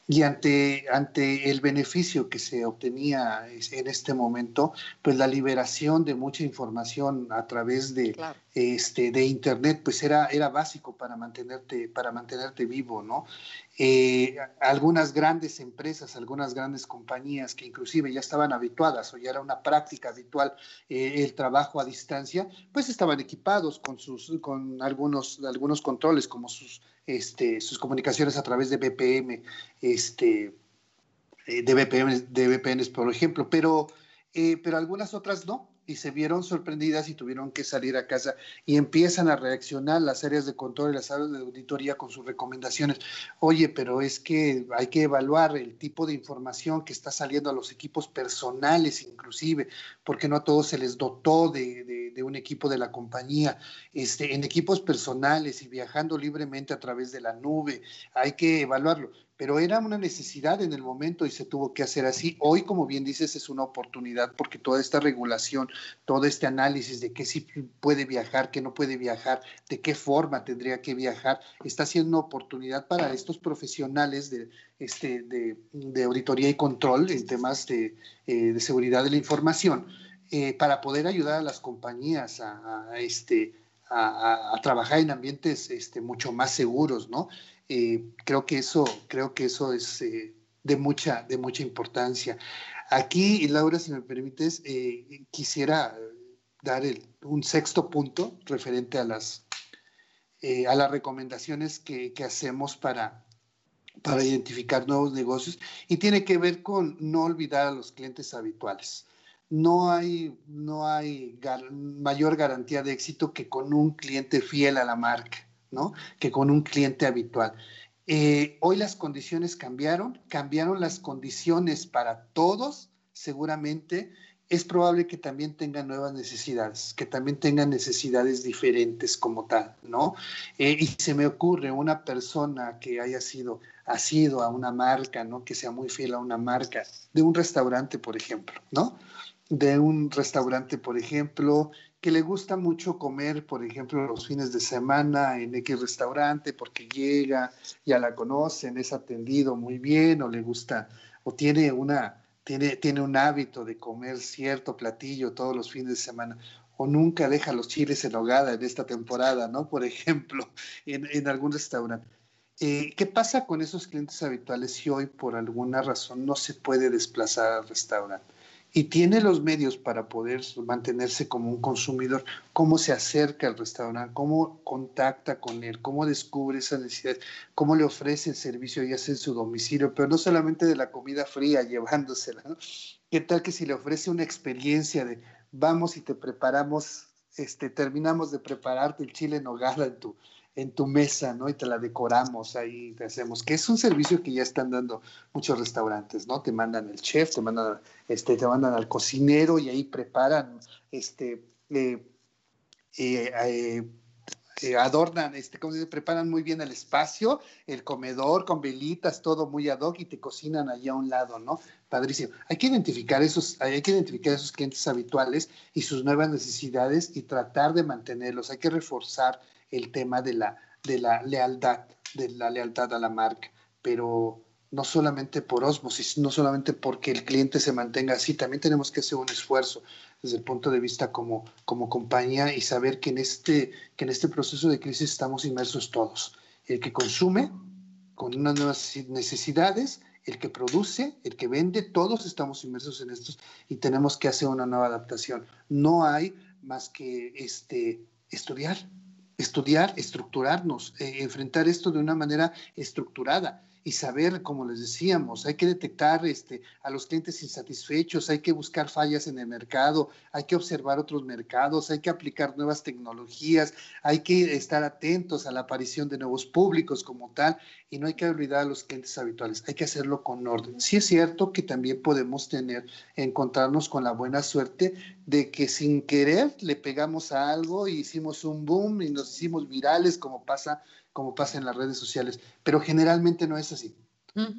Y ante, ante el beneficio que se obtenía en este momento, pues la liberación de mucha información a través de, este, de Internet, pues era, era básico para mantenerte, para mantenerte vivo, ¿no? Eh, algunas grandes empresas, algunas grandes compañías que inclusive ya estaban habituadas o ya era una práctica habitual eh, el trabajo a distancia, pues estaban equipados con, sus, con algunos, algunos controles como sus, este, sus comunicaciones a través de VPN, este, eh, de, VPN, de VPNs, por ejemplo, pero, pero algunas otras no y se vieron sorprendidas y tuvieron que salir a casa y empiezan a reaccionar las áreas de control y las áreas de auditoría con sus recomendaciones. Oye, pero es que hay que evaluar el tipo de información que está saliendo a los equipos personales inclusive, porque no a todos se les dotó de, de, un equipo de la compañía. Este, en equipos personales y viajando libremente a través de la nube, hay que evaluarlo pero era una necesidad en el momento y se tuvo que hacer así. Hoy, como bien dices, es una oportunidad porque toda esta regulación, todo este análisis de qué sí puede viajar, qué no puede viajar, de qué forma tendría que viajar, está siendo una oportunidad para estos profesionales de, este, de, auditoría y control en temas de, eh, de seguridad de la información eh, para poder ayudar a las compañías a, este, a, trabajar en ambientes este, mucho más seguros, ¿no? Eh, creo que eso, creo que eso es eh, de, mucha, de mucha importancia. Aquí, Laura, si me permites, quisiera dar un sexto punto referente a las, a las recomendaciones que, que hacemos para, para identificar nuevos negocios y tiene que ver con no olvidar a los clientes habituales. No hay, no hay mayor garantía de éxito que con un cliente fiel a la marca, ¿no? Que con un cliente habitual. Eh, hoy las condiciones cambiaron, cambiaron las condiciones para todos, seguramente, es probable que también tengan nuevas necesidades, que también tengan necesidades diferentes como tal, ¿no? Eh, y se me ocurre una persona que haya sido, ha sido a una marca, ¿no? Que sea muy fiel a una marca, de un restaurante, por ejemplo, ¿no? De un restaurante, por ejemplo, que le gusta mucho comer, por ejemplo, los fines de semana en X restaurante porque llega, ya la conocen, es atendido muy bien o le gusta o tiene una tiene, tiene un hábito de comer cierto platillo todos los fines de semana o nunca deja los chiles en hogada en esta temporada, ¿no? Por ejemplo, en, en algún restaurante. Eh, ¿Qué pasa con esos clientes habituales si hoy por alguna razón no se puede desplazar al restaurante? Y tiene los medios para poder mantenerse como un consumidor, cómo se acerca al restaurante, cómo contacta con él, cómo descubre esa necesidad, cómo le ofrece el servicio ya sea en su domicilio, pero no solamente de la comida fría llevándosela, ¿no? ¿Qué tal que si le ofrece una experiencia de vamos y te preparamos, este, terminamos de prepararte el chile en nogada en tu, en tu mesa, ¿no? Y te la decoramos ahí, te hacemos, que es un servicio que ya están dando muchos restaurantes, ¿no? Te mandan el chef, te mandan, este, te mandan al cocinero y ahí preparan, este, eh, eh, eh, adornan, este, como se preparan muy bien el espacio, el comedor con velitas, todo muy ad hoc y te cocinan allá a un lado, ¿no? Padrísimo. Hay que identificar esos, hay que identificar esos clientes habituales y sus nuevas necesidades y tratar de mantenerlos. Hay que reforzar el tema de la, de la lealtad, de la lealtad a la marca, pero no solamente por osmosis, no solamente porque el cliente se mantenga así, también tenemos que hacer un esfuerzo desde el punto de vista como, como compañía y saber que en, este, que en este proceso de crisis estamos inmersos todos. El que consume con unas nuevas necesidades, el que produce, el que vende, todos estamos inmersos en estos y tenemos que hacer una nueva adaptación. No hay más que este, estudiar, estudiar, estructurarnos, eh, enfrentar esto de una manera estructurada y saber, como les decíamos, hay que detectar este, a los clientes insatisfechos, hay que buscar fallas en el mercado, hay que observar otros mercados, hay que aplicar nuevas tecnologías, hay que estar atentos a la aparición de nuevos públicos como tal y no hay que olvidar a los clientes habituales, hay que hacerlo con orden. Sí es cierto que también podemos tener, encontrarnos con la buena suerte de que sin querer le pegamos a algo y hicimos un boom y nos hicimos virales como pasa como pasa en las redes sociales, pero generalmente no es así.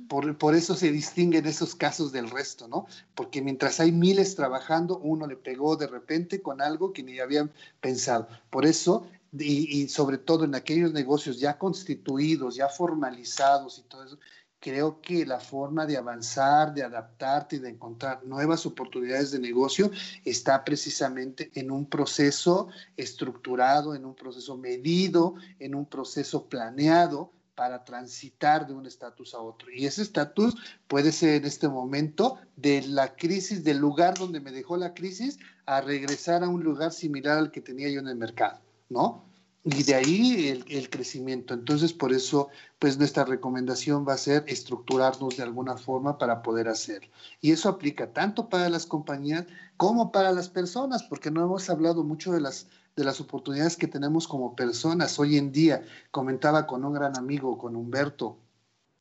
Por, por, eso se distinguen esos casos del resto, ¿no? Porque mientras hay miles trabajando, uno le pegó de repente con algo que ni habían pensado. Por eso, y, y sobre todo en aquellos negocios ya constituidos, ya formalizados y todo eso, creo que la forma de avanzar, de adaptarte y de encontrar nuevas oportunidades de negocio está precisamente en un proceso estructurado, en un proceso medido, en un proceso planeado para transitar de un estatus a otro. Y ese estatus puede ser en este momento de la crisis, del lugar donde me dejó la crisis, a regresar a un lugar similar al que tenía yo en el mercado, ¿no? Y de ahí el, crecimiento. Entonces, por eso, pues nuestra recomendación va a ser estructurarnos de alguna forma para poder hacerlo. Y eso aplica tanto para las compañías como para las personas, porque no hemos hablado mucho de las, de las oportunidades que tenemos como personas. Hoy en día, comentaba con un gran amigo, con Humberto,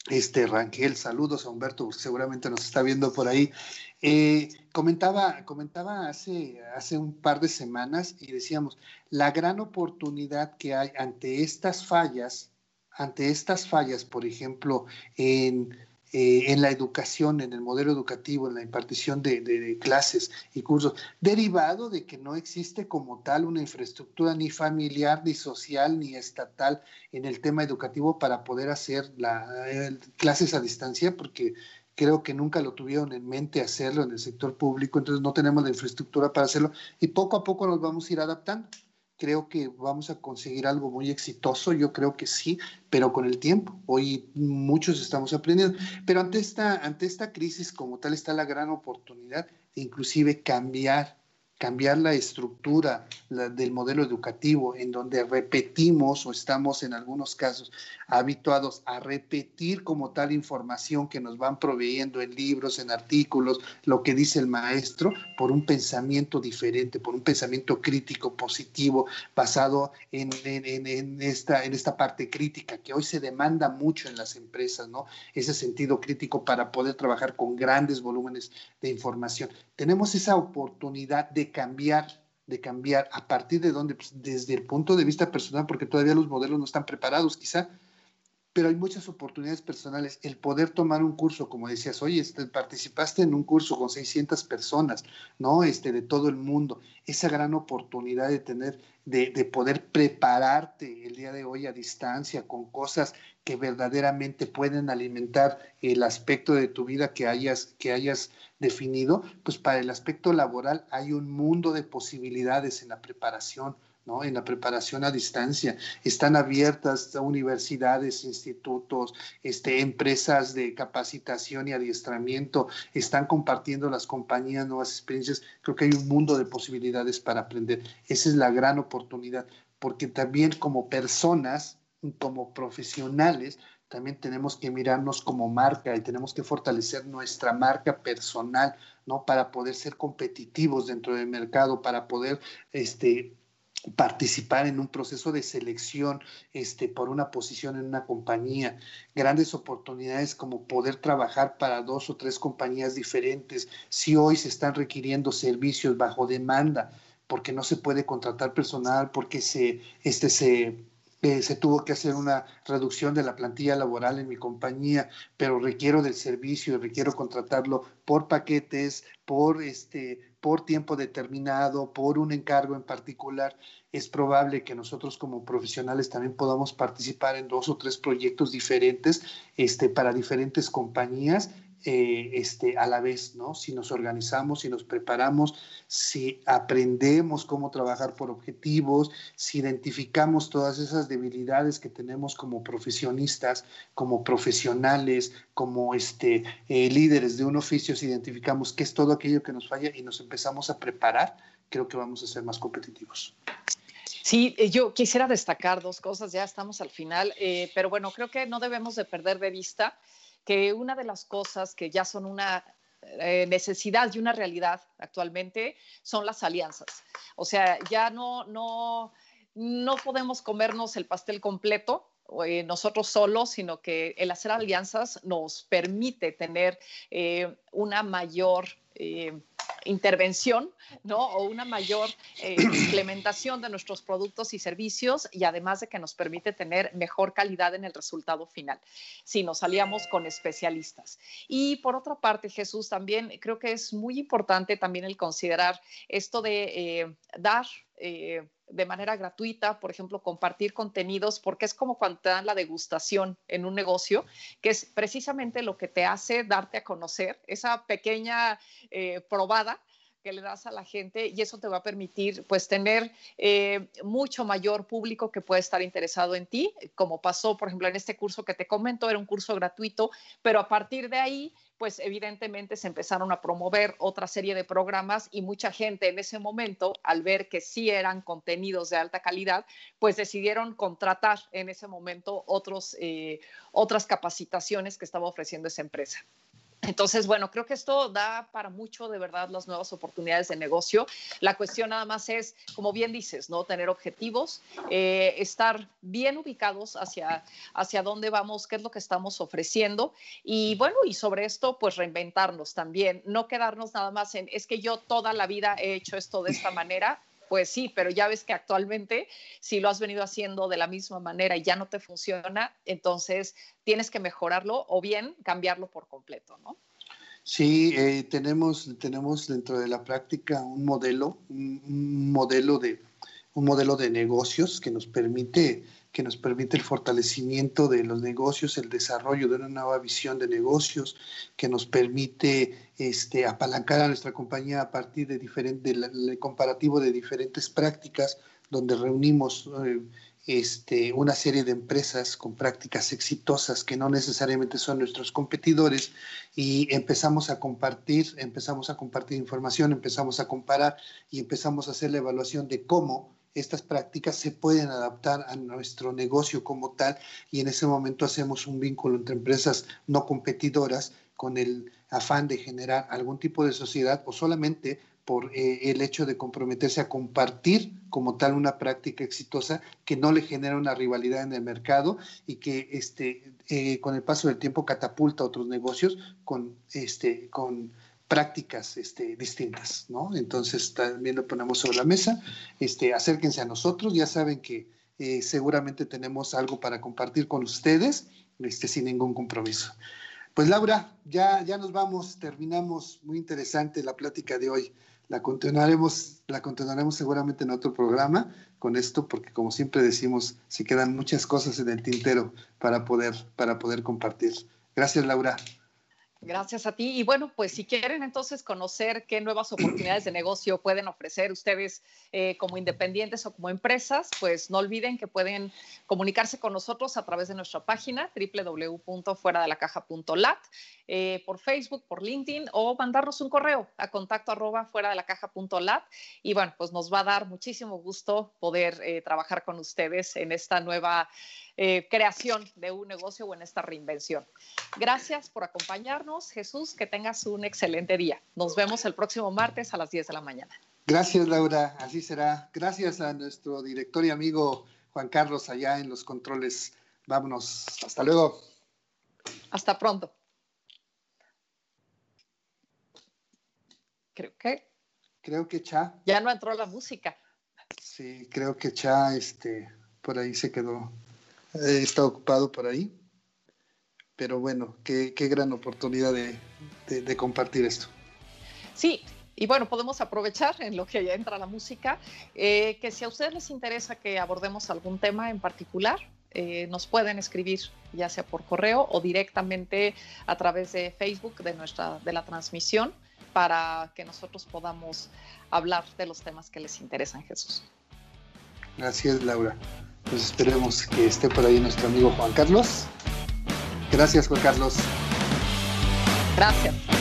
este Rangel, saludos a Humberto, seguramente nos está viendo por ahí. Eh, comentaba, comentaba hace, hace un par de semanas y decíamos, la gran oportunidad que hay ante estas fallas, ante estas fallas, por ejemplo, en eh, en la educación, en el modelo educativo, en la impartición de, clases y cursos, derivado de que no existe como tal una infraestructura ni familiar, ni social, ni estatal en el tema educativo para poder hacer la, clases a distancia, porque creo que nunca lo tuvieron en mente hacerlo en el sector público, entonces no tenemos la infraestructura para hacerlo y poco a poco nos vamos a ir adaptando. Creo que vamos a conseguir algo muy exitoso, yo creo que sí, pero con el tiempo. Hoy muchos estamos aprendiendo, pero ante esta, ante esta crisis como tal está la gran oportunidad de inclusive cambiar cambiar la estructura del modelo educativo en donde repetimos o estamos en algunos casos habituados a repetir como tal información que nos van proveyendo en libros, en artículos, lo que dice el maestro, por un pensamiento diferente, por un pensamiento crítico, positivo, basado en, en, esta, en esta parte crítica que hoy se demanda mucho en las empresas, ¿no? Ese sentido crítico para poder trabajar con grandes volúmenes de información. Tenemos esa oportunidad de cambiar de cambiar a partir de dónde, pues, desde el punto de vista personal, porque todavía los modelos no están preparados, quizá pero hay muchas oportunidades personales. El poder tomar un curso, como decías, oye, este, participaste en un curso con 600 personas, ¿no? Este, de todo el mundo. Esa gran oportunidad de tener, de, de poder prepararte el día de hoy a distancia con cosas que verdaderamente pueden alimentar el aspecto de tu vida que hayas, que hayas definido, pues para el aspecto laboral hay un mundo de posibilidades en la preparación ¿no? En la preparación a distancia. Están abiertas universidades, institutos, este, empresas de capacitación y adiestramiento, están compartiendo las compañías nuevas experiencias. Creo que hay un mundo de posibilidades para aprender. Esa es la gran oportunidad, porque también como personas, como profesionales, también tenemos que mirarnos como marca y tenemos que fortalecer nuestra marca personal, ¿no? Para poder ser competitivos dentro del mercado, para poder este, participar en un proceso de selección este, por una posición en una compañía, grandes oportunidades como poder trabajar para dos o tres compañías diferentes, si hoy se están requiriendo servicios bajo demanda, porque no se puede contratar personal, porque se, este, se se tuvo que hacer una reducción de la plantilla laboral en mi compañía, pero requiero del servicio, requiero contratarlo por paquetes, por, este, por tiempo determinado, por un encargo en particular. Es probable que nosotros como profesionales también podamos participar en dos o tres proyectos diferentes este, para diferentes compañías eh, este, a la vez, ¿no? Si nos organizamos, si nos preparamos, si aprendemos cómo trabajar por objetivos, si identificamos todas esas debilidades que tenemos como profesionistas, como profesionales, como este, eh, líderes de un oficio, si identificamos qué es todo aquello que nos falla y nos empezamos a preparar, creo que vamos a ser más competitivos. Sí, eh, yo quisiera destacar dos cosas, ya estamos al final, pero bueno, creo que no debemos de perder de vista que una de las cosas que ya son una eh, necesidad y una realidad actualmente son las alianzas. O sea, ya no, no, no podemos comernos el pastel completo, eh, nosotros solos, sino que el hacer alianzas nos permite tener eh, una mayor intervención, ¿no? O una mayor eh, implementación de nuestros productos y servicios y además de que nos permite tener mejor calidad en el resultado final, si nos salíamos con especialistas. Y por otra parte, Jesús, también creo que es muy importante también el considerar esto de eh, dar eh, de manera gratuita, por ejemplo, compartir contenidos, porque es como cuando te dan la degustación en un negocio, que es precisamente lo que te hace darte a conocer, esa pequeña eh, probada que le das a la gente y eso te va a permitir pues tener eh, mucho mayor público que puede estar interesado en ti, como pasó por ejemplo en este curso que te comento, era un curso gratuito, pero a partir de ahí pues evidentemente se empezaron a promover otra serie de programas y mucha gente en ese momento, al ver que sí eran contenidos de alta calidad, pues decidieron contratar en ese momento otros, eh, otras capacitaciones que estaba ofreciendo esa empresa. Entonces, bueno, creo que esto da para mucho de verdad las nuevas oportunidades de negocio. La cuestión nada más es, como bien dices, ¿no? Tener objetivos, eh, estar bien ubicados hacia, hacia dónde vamos, qué es lo que estamos ofreciendo. Y bueno, y sobre esto, pues reinventarnos también, no quedarnos nada más en, es que yo toda la vida he hecho esto de esta manera pues sí, pero ya ves que actualmente si lo has venido haciendo de la misma manera y ya no te funciona, entonces tienes que mejorarlo o bien cambiarlo por completo, ¿no? Sí, eh, tenemos, tenemos dentro de la práctica un modelo, un, modelo de, un modelo de negocios que nos permite que nos permite el fortalecimiento de los negocios, el desarrollo de una nueva visión de negocios, que nos permite este, apalancar a nuestra compañía a partir de diferente, del comparativo de diferentes prácticas, donde reunimos eh, este, una serie de empresas con prácticas exitosas que no necesariamente son nuestros competidores y empezamos a compartir, empezamos a compartir información, empezamos a comparar y empezamos a hacer la evaluación de cómo estas prácticas se pueden adaptar a nuestro negocio como tal y en ese momento hacemos un vínculo entre empresas no competidoras con el afán de generar algún tipo de sociedad o solamente por eh, el hecho de comprometerse a compartir como tal una práctica exitosa que no le genera una rivalidad en el mercado y que este, eh, con el paso del tiempo catapulta otros negocios con, este, con prácticas este, distintas, ¿no? Entonces también lo ponemos sobre la mesa, este, acérquense a nosotros, ya saben que eh, seguramente tenemos algo para compartir con ustedes este, sin ningún compromiso. Pues Laura, ya, nos vamos, terminamos, muy interesante la plática de hoy. La continuaremos, la continuaremos seguramente en otro programa con esto, porque como siempre decimos, se quedan muchas cosas en el tintero para poder compartir. Gracias, Laura. Gracias a ti. Y bueno, pues si quieren entonces conocer qué nuevas oportunidades de negocio pueden ofrecer ustedes eh, como independientes o como empresas, pues no olviden que pueden comunicarse con nosotros a través de nuestra página www.fueradelacaja.lat, eh, por Facebook, por LinkedIn o mandarnos un correo a contacto arroba fuera de la caja.lat. Y bueno, pues nos va a dar muchísimo gusto poder eh, trabajar con ustedes en esta nueva eh, creación de un negocio o en esta reinvención. Gracias por acompañarnos. Jesús, que tengas un excelente día. Nos vemos el próximo martes a las 10 de la mañana. Gracias, Laura. Así será. Gracias a nuestro director y amigo Juan Carlos allá en los controles. Vámonos. Hasta luego. Hasta pronto. Creo que. Creo que Cha. Ya no entró la música. Sí, creo que Cha, este, por ahí se quedó está ocupado por ahí. Pero bueno, qué, gran oportunidad de, compartir esto. Sí, y bueno, podemos aprovechar en lo que ya entra la música, eh, que si a ustedes les interesa que abordemos algún tema en particular, eh, nos pueden escribir ya sea por correo o directamente a través de Facebook de, nuestra, de la transmisión para que nosotros podamos hablar de los temas que les interesan, Jesús. Gracias, Laura. Pues esperemos que esté por ahí nuestro amigo Juan Carlos. Gracias, Juan Carlos. Gracias.